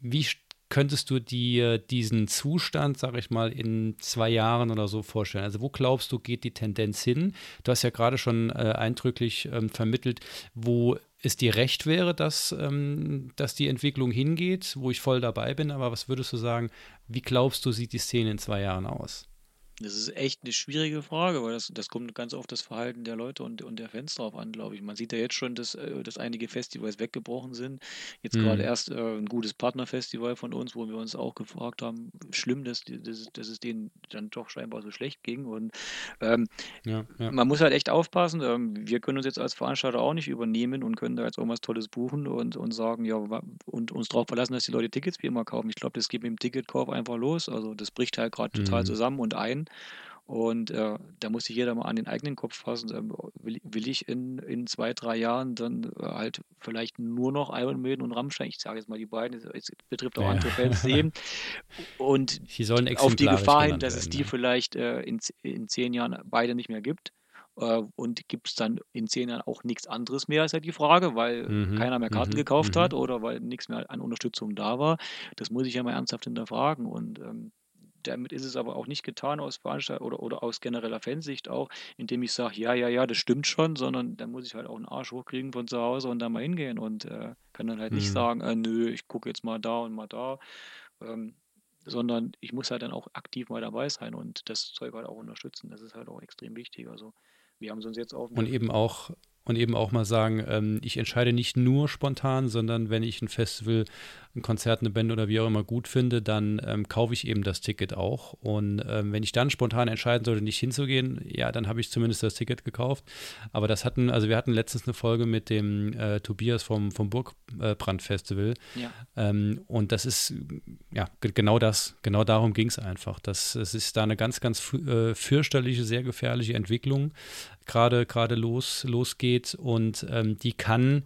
wie könntest du dir diesen Zustand, sage ich mal, in zwei Jahren oder so vorstellen? Also wo glaubst du, geht die Tendenz hin? Du hast ja gerade schon äh, eindrücklich ähm, vermittelt, wo es dir recht wäre, dass, ähm, dass die Entwicklung hingeht, wo ich voll dabei bin. Aber was würdest du sagen, wie glaubst du, sieht die Szene in zwei Jahren aus? Das ist echt eine schwierige Frage, weil das, das kommt ganz auf das Verhalten der Leute und, und der Fans drauf an, glaube ich. Man sieht ja jetzt schon, dass, äh, dass einige Festivals weggebrochen sind. Jetzt mhm. gerade erst äh, ein gutes Partnerfestival von uns, wo wir uns auch gefragt haben, schlimm, dass, dass, dass es denen dann doch scheinbar so schlecht ging. Und ähm, ja, ja. man muss halt echt aufpassen. Ähm, wir können uns jetzt als Veranstalter auch nicht übernehmen und können da jetzt irgendwas Tolles buchen und, und sagen, ja, und uns darauf verlassen, dass die Leute Tickets wie immer kaufen. Ich glaube, das geht mit dem Ticketkauf einfach los. Also das bricht halt gerade mhm. total zusammen und ein. Und äh, da muss sich jeder mal an den eigenen Kopf fassen. Ähm, will, will, ich in, in zwei, drei Jahren dann äh, halt vielleicht nur noch Iron Maiden und Rammstein, ich sage jetzt mal die beiden, es betrifft auch ja. andere Fans [LAUGHS] sehen. Und auf die Gefahr hin, dass es die vielleicht äh, in, in zehn Jahren beide nicht mehr gibt. Äh, und gibt es dann in zehn Jahren auch nichts anderes mehr, ist ja die Frage, weil mhm. keiner mehr Karten mhm. gekauft mhm. hat oder weil nichts mehr an Unterstützung da war. Das muss ich ja mal ernsthaft hinterfragen. Und ähm, damit ist es aber auch nicht getan aus Veranstalter oder, oder aus genereller Fansicht auch, indem ich sage, ja, ja, ja, das stimmt schon, sondern da muss ich halt auch einen Arsch hochkriegen von zu Hause und da mal hingehen und äh, kann dann halt mhm. nicht sagen, äh, nö, ich gucke jetzt mal da und mal da, ähm, sondern ich muss halt dann auch aktiv mal dabei sein und das Zeug halt auch unterstützen. Das ist halt auch extrem wichtig. Also wir haben es uns jetzt auf. Und eben auch und eben auch mal sagen, ähm, ich entscheide nicht nur spontan, sondern wenn ich ein Festival ein Konzert, eine Band oder wie auch immer gut finde, dann ähm, kaufe ich eben das Ticket auch. Und ähm, wenn ich dann spontan entscheiden sollte, nicht hinzugehen, ja, dann habe ich zumindest das Ticket gekauft. Aber das hatten, also wir hatten letztens eine Folge mit dem äh, Tobias vom, vom Burgbrand-Festival. Ja. Ähm, und das ist, ja, genau das, genau darum ging es einfach. Das, es ist da eine ganz, ganz äh, fürchterliche, sehr gefährliche Entwicklung, gerade gerade los, losgeht und ähm, die kann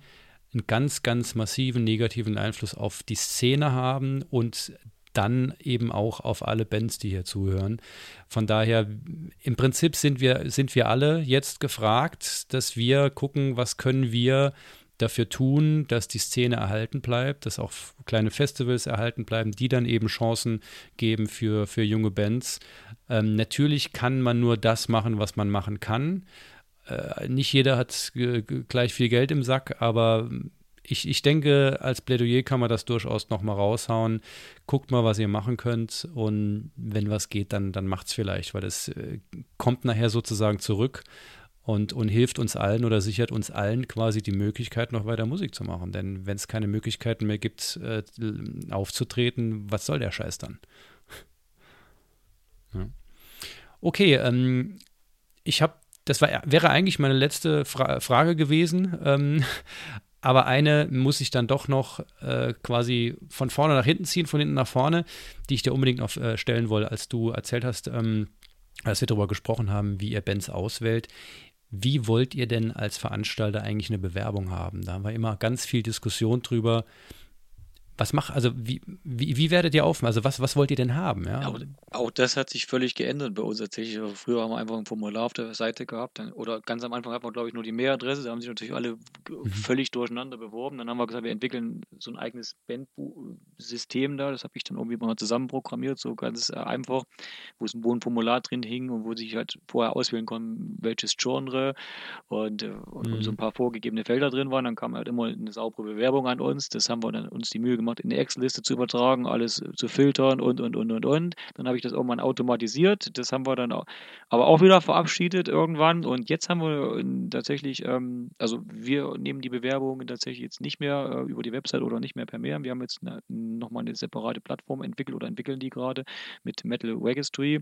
einen ganz, ganz massiven negativen Einfluss auf die Szene haben und dann eben auch auf alle Bands, die hier zuhören. Von daher, im Prinzip sind wir, sind wir alle jetzt gefragt, dass wir gucken, was können wir dafür tun, dass die Szene erhalten bleibt, dass auch kleine Festivals erhalten bleiben, die dann eben Chancen geben für, für junge Bands. Ähm, natürlich kann man nur das machen, was man machen kann. Äh, nicht jeder hat gleich viel Geld im Sack, aber ich, ich denke, als Plädoyer kann man das durchaus nochmal raushauen. Guckt mal, was ihr machen könnt und wenn was geht, dann, dann macht es vielleicht, weil es äh, kommt nachher sozusagen zurück und, und hilft uns allen oder sichert uns allen quasi die Möglichkeit, noch weiter Musik zu machen. Denn wenn es keine Möglichkeiten mehr gibt, äh, aufzutreten, was soll der Scheiß dann? ja. Okay, ähm, ich habe, das war, wäre eigentlich meine letzte Fra Frage gewesen, ähm, [LAUGHS] aber eine muss ich dann doch noch äh, quasi von vorne nach hinten ziehen, von hinten nach vorne, die ich dir unbedingt noch äh, stellen wollte, als du erzählt hast, ähm, als wir darüber gesprochen haben, wie ihr Bands auswählt. Wie wollt ihr denn als Veranstalter eigentlich eine Bewerbung haben? Da haben wir immer ganz viel Diskussion drüber was macht, also wie, wie, wie werdet ihr auf? Also was, was wollt ihr denn haben? Ja? Auch, auch das hat sich völlig geändert bei uns tatsächlich. Also früher haben wir einfach ein Formular auf der Seite gehabt dann, oder ganz am Anfang hatten wir, glaube ich, nur die Mailadresse. Da haben sich natürlich alle mhm. völlig durcheinander beworben. Dann haben wir gesagt, wir entwickeln so ein eigenes Bandsystem da. Das habe ich dann irgendwie mal zusammen programmiert, so ganz äh, einfach, wo es ein Formular drin hing und wo sich halt vorher auswählen konnten, welches Genre und, äh, und, mhm. so ein paar vorgegebene Felder drin waren. Dann kam halt immer eine saubere Bewerbung an uns. Das haben wir dann uns die Mühe gemacht gemacht, in eine Excel-Liste zu übertragen, alles zu filtern und, und, und, und, und. Dann habe ich das irgendwann automatisiert. Das haben wir dann auch, aber auch wieder verabschiedet irgendwann. Und jetzt haben wir tatsächlich, ähm, also wir nehmen die Bewerbungen tatsächlich jetzt nicht mehr äh, über die Website oder nicht mehr per Mail. Wir haben jetzt nochmal eine separate Plattform entwickelt oder entwickeln die gerade mit Metal Registry,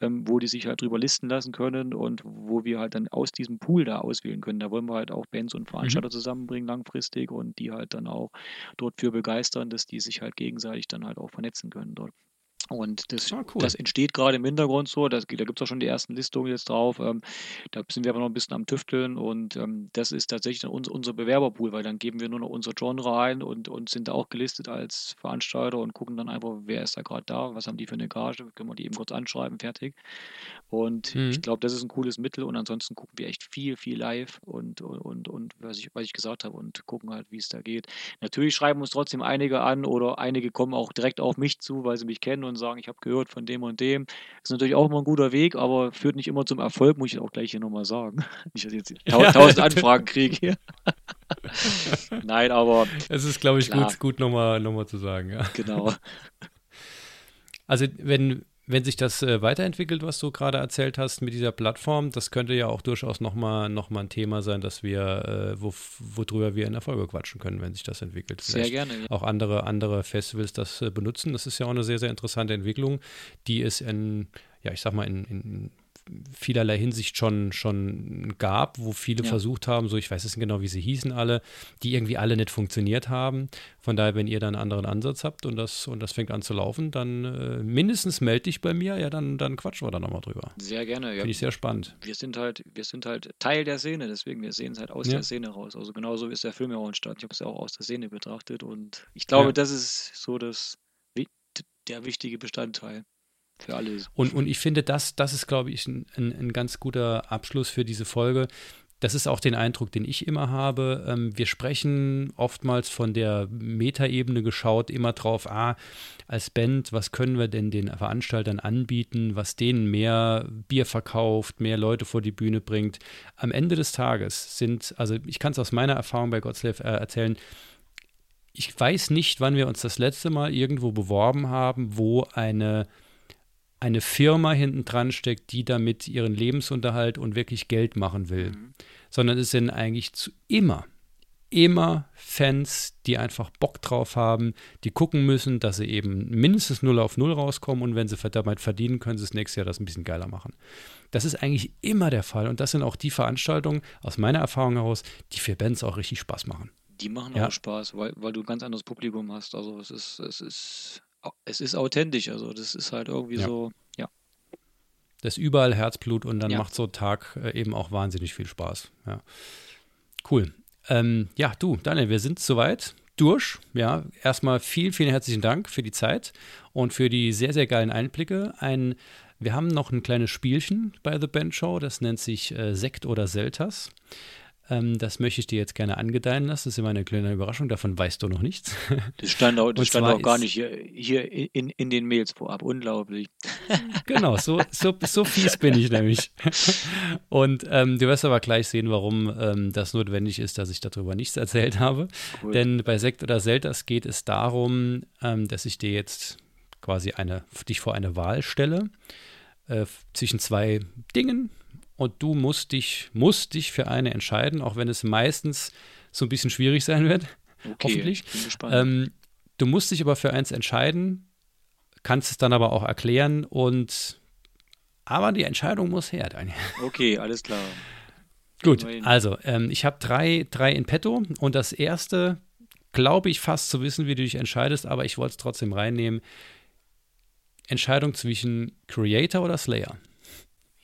ähm, wo die sich halt drüber listen lassen können und wo wir halt dann aus diesem Pool da auswählen können. Da wollen wir halt auch Bands und Veranstalter mhm. zusammenbringen langfristig und die halt dann auch dort für begeistern Geschwistern, dass die sich halt gegenseitig dann halt auch vernetzen können dort. Und das, ah, cool. das entsteht gerade im Hintergrund so. Das, da gibt es auch schon die ersten Listungen jetzt drauf. Ähm, da sind wir aber noch ein bisschen am Tüfteln und ähm, das ist tatsächlich dann unser, unser Bewerberpool, weil dann geben wir nur noch unser Genre ein und, und sind da auch gelistet als Veranstalter und gucken dann einfach, wer ist da gerade da, was haben die für eine Gage, können wir die eben kurz anschreiben, fertig. Und mhm. ich glaube, das ist ein cooles Mittel und ansonsten gucken wir echt viel, viel live und, und, und, und was, ich, was ich gesagt habe und gucken halt, wie es da geht. Natürlich schreiben uns trotzdem einige an oder einige kommen auch direkt auf mich zu, weil sie mich kennen und sagen, ich habe gehört von dem und dem. Das ist natürlich auch immer ein guter Weg, aber führt nicht immer zum Erfolg, muss ich auch gleich hier nochmal sagen. [LAUGHS] Nicht, dass ich jetzt tausend Anfragen [LAUGHS] kriege hier. Nein, aber. Es ist, glaube ich, klar. gut, gut nochmal noch mal zu sagen. Ja. Genau. Also, wenn, wenn sich das äh, weiterentwickelt, was du gerade erzählt hast mit dieser Plattform, das könnte ja auch durchaus nochmal noch mal ein Thema sein, dass wir, äh, wo, worüber wir in der Folge quatschen können, wenn sich das entwickelt. Vielleicht sehr gerne. Ja. Auch andere, andere Festivals das äh, benutzen. Das ist ja auch eine sehr, sehr interessante Entwicklung, die es in, ja, ich sag mal, in, in vielerlei Hinsicht schon, schon gab, wo viele ja. versucht haben, so ich weiß nicht genau, wie sie hießen alle, die irgendwie alle nicht funktioniert haben. Von daher, wenn ihr dann einen anderen Ansatz habt und das, und das fängt an zu laufen, dann äh, mindestens melde dich bei mir, ja, dann, dann quatschen wir da nochmal drüber. Sehr gerne, ja. Finde ich sehr spannend. Wir sind halt, wir sind halt Teil der Szene, deswegen wir sehen es halt aus ja. der Szene raus. Also genauso ist der Film ja auch entstanden. Ich habe es ja auch aus der Szene betrachtet und ich glaube, ja. das ist so das der wichtige Bestandteil für alle. Und, und ich finde, das, das ist, glaube ich, ein, ein, ein ganz guter Abschluss für diese Folge. Das ist auch den Eindruck, den ich immer habe. Ähm, wir sprechen oftmals von der Metaebene geschaut, immer drauf, ah, als Band, was können wir denn den Veranstaltern anbieten, was denen mehr Bier verkauft, mehr Leute vor die Bühne bringt. Am Ende des Tages sind, also ich kann es aus meiner Erfahrung bei Gottslave äh, erzählen, ich weiß nicht, wann wir uns das letzte Mal irgendwo beworben haben, wo eine eine Firma hinten dran steckt, die damit ihren Lebensunterhalt und wirklich Geld machen will, mhm. sondern es sind eigentlich zu immer, immer Fans, die einfach Bock drauf haben, die gucken müssen, dass sie eben mindestens 0 auf 0 rauskommen und wenn sie damit verdienen, können sie es nächstes Jahr das ein bisschen geiler machen. Das ist eigentlich immer der Fall und das sind auch die Veranstaltungen aus meiner Erfahrung heraus, die für Bands auch richtig Spaß machen. Die machen ja. auch Spaß, weil, weil du ein ganz anderes Publikum hast. Also es ist, es ist es ist authentisch, also das ist halt irgendwie ja. so, ja. Das ist überall Herzblut und dann ja. macht so ein Tag äh, eben auch wahnsinnig viel Spaß. Ja. Cool. Ähm, ja, du, Daniel, wir sind soweit durch. Ja, erstmal vielen, vielen herzlichen Dank für die Zeit und für die sehr, sehr geilen Einblicke. Ein, wir haben noch ein kleines Spielchen bei The Band Show, das nennt sich äh, Sekt oder Selters. Ähm, das möchte ich dir jetzt gerne angedeihen lassen. Das ist immer eine kleine Überraschung. Davon weißt du noch nichts. [LAUGHS] Das stand auch, das stand auch gar nicht hier, hier in, in den Mails vorab. Unglaublich. [LAUGHS] Genau, so, so, so fies bin ich nämlich. [LAUGHS] Und ähm, du wirst aber gleich sehen, warum ähm, das notwendig ist, dass ich darüber nichts erzählt habe. Cool. Denn bei Sekt oder Selters geht es darum, ähm, dass ich dir jetzt quasi eine, dich vor eine Wahl stelle äh, zwischen zwei Dingen, und du musst dich, musst dich für eine entscheiden, auch wenn es meistens so ein bisschen schwierig sein wird. Okay, hoffentlich. Ähm, du musst dich aber für eins entscheiden, kannst es dann aber auch erklären und aber die Entscheidung muss her, Daniel. [LAUGHS] Okay, alles klar. Gut, also ähm, ich habe drei, drei in petto und das erste glaube ich fast zu wissen, wie du dich entscheidest, aber ich wollte es trotzdem reinnehmen. Entscheidung zwischen Creator oder Slayer?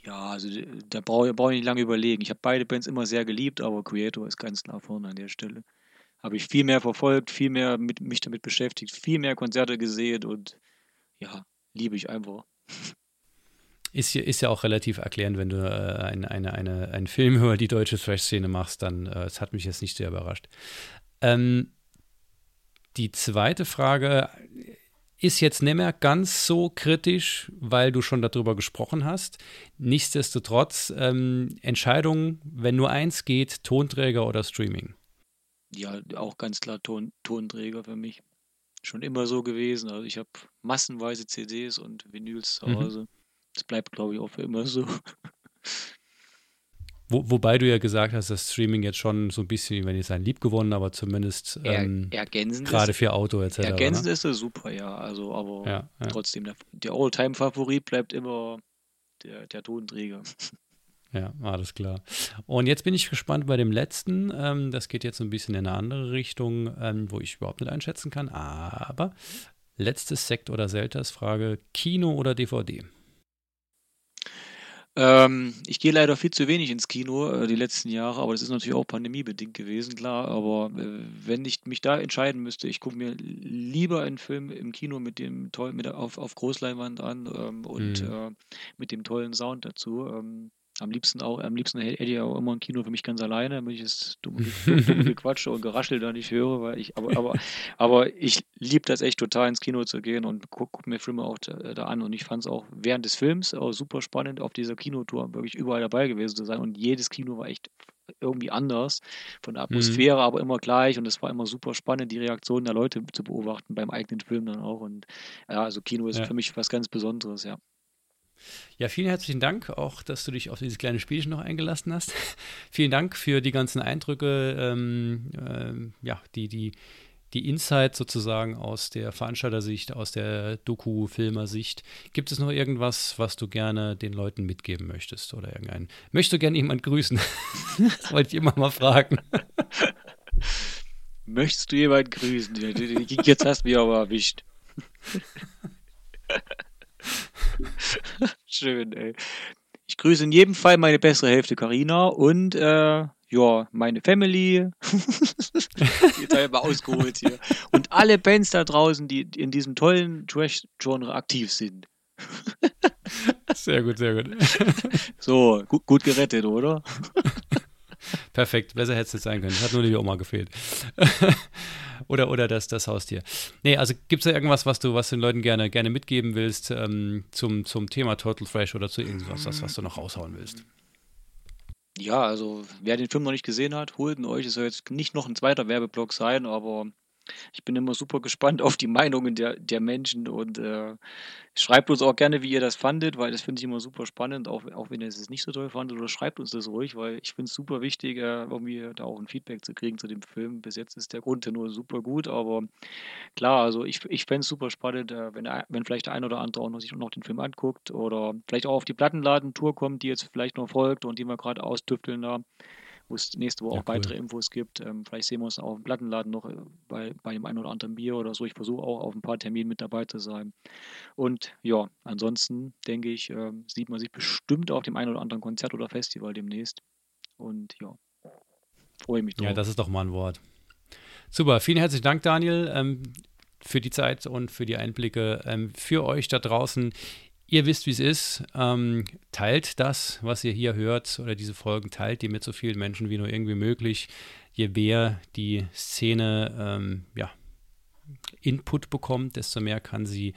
Ja, also da brauche brauch ich nicht lange überlegen. Ich habe beide Bands immer sehr geliebt, aber Creator ist ganz klar vorne an der Stelle. Habe ich viel mehr verfolgt, viel mehr mit, mich damit beschäftigt, viel mehr Konzerte gesehen und ja, liebe ich einfach. [LAUGHS] Ist, ist ja auch relativ erklärend, wenn du äh, eine, eine, eine, einen Film [LAUGHS] über die deutsche Thrash-Szene machst, dann, äh, es hat mich jetzt nicht sehr überrascht. Ähm, die zweite Frage ist jetzt nicht mehr ganz so kritisch, weil du schon darüber gesprochen hast. Nichtsdestotrotz, ähm, Entscheidung, wenn nur eins geht, Tonträger oder Streaming? Ja, auch ganz klar Ton, Tonträger für mich. Schon immer so gewesen. Also ich habe massenweise CDs und Vinyls zu mhm. Hause. Mhm. Das bleibt, glaube ich, auch für immer so. Wo, wobei du ja gesagt hast, dass Streaming jetzt schon so ein bisschen, wenn ich sein lieb gewonnen, aber zumindest ähm, ergänzend gerade für Auto etc. Ergänzend ne? ist er super, ja. Also, aber ja, ja. trotzdem, der, der All-Time-Favorit bleibt immer der, der Tonträger. Ja, alles klar. Und jetzt bin ich gespannt bei dem letzten. Ähm, das geht jetzt ein bisschen in eine andere Richtung, ähm, wo ich überhaupt nicht einschätzen kann. Aber letztes Sekt oder Selters Frage: Kino oder DVD? Ähm, ich gehe leider viel zu wenig ins Kino äh, die letzten Jahre, aber das ist natürlich auch pandemiebedingt gewesen, klar. Aber äh, wenn ich mich da entscheiden müsste, ich gucke mir lieber einen Film im Kino mit dem toll, mit der, auf, auf Großleinwand an ähm, und mhm. äh, mit dem tollen Sound dazu. Ähm, am liebsten auch, am liebsten hätte ich auch immer ein Kino für mich ganz alleine, damit ich das [LAUGHS] dumme, dumme Gequatsche und Geraschel da nicht höre, weil ich, aber, aber, [LAUGHS] aber ich liebe das echt total ins Kino zu gehen und gucke guck mir Filme auch da, da, an und ich fand es auch während des Films auch super spannend, auf dieser Kinotour wirklich überall dabei gewesen zu sein und jedes Kino war echt irgendwie anders von der mhm. Atmosphäre, mhm. aber immer gleich und es war immer super spannend, die Reaktionen der Leute zu beobachten beim eigenen Film dann auch und ja, also Kino ist ja. für mich was ganz Besonderes, ja. Ja, vielen herzlichen Dank auch, dass du dich auf dieses kleine Spielchen noch eingelassen hast. [LAUGHS] vielen Dank für die ganzen Eindrücke, ähm, ähm, ja, die, die, die Insight sozusagen aus der Veranstaltersicht, aus der Doku-Filmer-Sicht. Gibt es noch irgendwas, was du gerne den Leuten mitgeben möchtest? Oder irgendein. Möchtest du gerne jemand grüßen? [LAUGHS] das wollte ich immer mal fragen. [LAUGHS] Möchtest du jemanden grüßen? Jetzt hast du mich aber erwischt. [LAUGHS] Schön, ey. Ich grüße in jedem Fall meine bessere Hälfte Karina und äh, ja, meine Family. [LAUGHS] Jetzt habe ich mal ausgeholt hier. Und alle Bands da draußen, die in diesem tollen Trash-Genre aktiv sind. sehr gut, sehr gut. so, gut, gut gerettet, oder? [LAUGHS] Perfekt, besser hätte es jetzt sein können. Hat nur die Oma gefehlt. [LAUGHS] oder oder das, das Haustier. Nee, also gibt es da irgendwas, was du, was den Leuten gerne, gerne mitgeben willst ähm, zum, zum Thema Turtle Fresh oder zu irgendwas, was, was du noch raushauen willst? Ja, also wer den Film noch nicht gesehen hat, holt ihn euch. Es soll jetzt nicht noch ein zweiter Werbeblock sein, aber ich bin immer super gespannt auf die Meinungen der, der Menschen und äh, schreibt uns auch gerne, wie ihr das fandet, weil das finde ich immer super spannend, auch, auch wenn ihr es nicht so toll fandet, oder schreibt uns das ruhig, weil ich finde es super wichtig, äh, irgendwie da auch ein Feedback zu kriegen zu dem Film. Bis jetzt ist der Grund nur super gut, aber klar, also ich, ich fände es super spannend, äh, wenn, wenn vielleicht der ein oder andere auch noch sich noch den Film anguckt oder vielleicht auch auf die Plattenladen-Tour kommt, die jetzt vielleicht noch folgt und die wir gerade austüfteln da wo es nächste Woche ja, auch cool. weitere Infos gibt. Ähm, vielleicht sehen wir uns auch im Plattenladen noch äh, bei, bei dem einen oder anderen Bier oder so. Ich versuche auch auf ein paar Terminen mit dabei zu sein. Und ja, ansonsten denke ich, äh, sieht man sich bestimmt auf dem einen oder anderen Konzert oder Festival demnächst. Und ja, freue mich drauf. Ja, das ist doch mal ein Wort. Super, vielen herzlichen Dank, Daniel, ähm, für die Zeit und für die Einblicke. Ähm, für euch da draußen, Ihr wisst, wie es ist. Ähm, teilt das, was ihr hier hört oder diese Folgen, teilt die mit so vielen Menschen wie nur irgendwie möglich. Je mehr die Szene ähm, ja, Input bekommt, desto mehr kann sie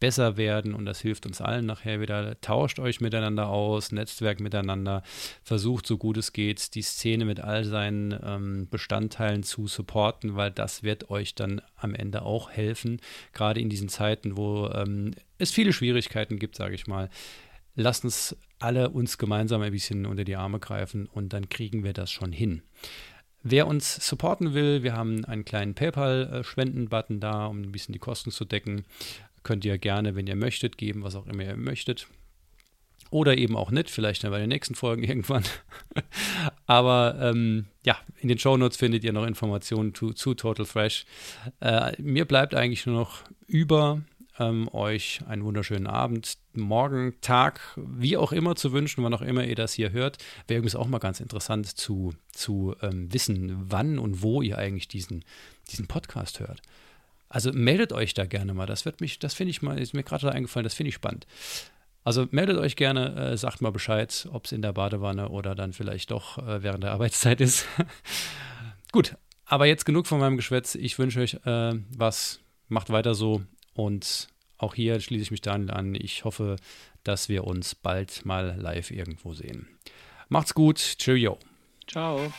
besser werden und das hilft uns allen nachher wieder. Tauscht euch miteinander aus, Netzwerk miteinander, versucht so gut es geht, die Szene mit all seinen ähm, Bestandteilen zu supporten, weil das wird euch dann am Ende auch helfen, gerade in diesen Zeiten, wo ähm, es viele Schwierigkeiten gibt, sage ich mal. Lasst uns alle uns gemeinsam ein bisschen unter die Arme greifen und dann kriegen wir das schon hin. Wer uns supporten will, wir haben einen kleinen PayPal-Spenden-Button da, um ein bisschen die Kosten zu decken. Könnt ihr gerne, wenn ihr möchtet, geben, was auch immer ihr möchtet. Oder eben auch nicht, vielleicht dann bei den nächsten Folgen [LAUGHS] irgendwann. Aber ähm, ja, in den Shownotes findet ihr noch Informationen zu, zu Total Fresh. Äh, mir bleibt eigentlich nur noch über ähm, euch einen wunderschönen Abend, morgen, Tag, wie auch immer zu wünschen, wann auch immer ihr das hier hört. Wäre übrigens auch mal ganz interessant zu, zu ähm, wissen, wann und wo ihr eigentlich diesen, diesen Podcast hört. Also meldet euch da gerne mal. Das wird mich, das finde ich mal, ist mir gerade eingefallen, das finde ich spannend. Also meldet euch gerne, äh, sagt mal Bescheid, ob es in der Badewanne oder dann vielleicht doch äh, während der Arbeitszeit ist. [LAUGHS] Gut, aber jetzt genug von meinem Geschwätz. Ich wünsche euch äh, was, macht weiter so und auch hier schließe ich mich Daniel an. Ich hoffe, dass wir uns bald mal live irgendwo sehen. Macht's gut, cheerio. Ciao.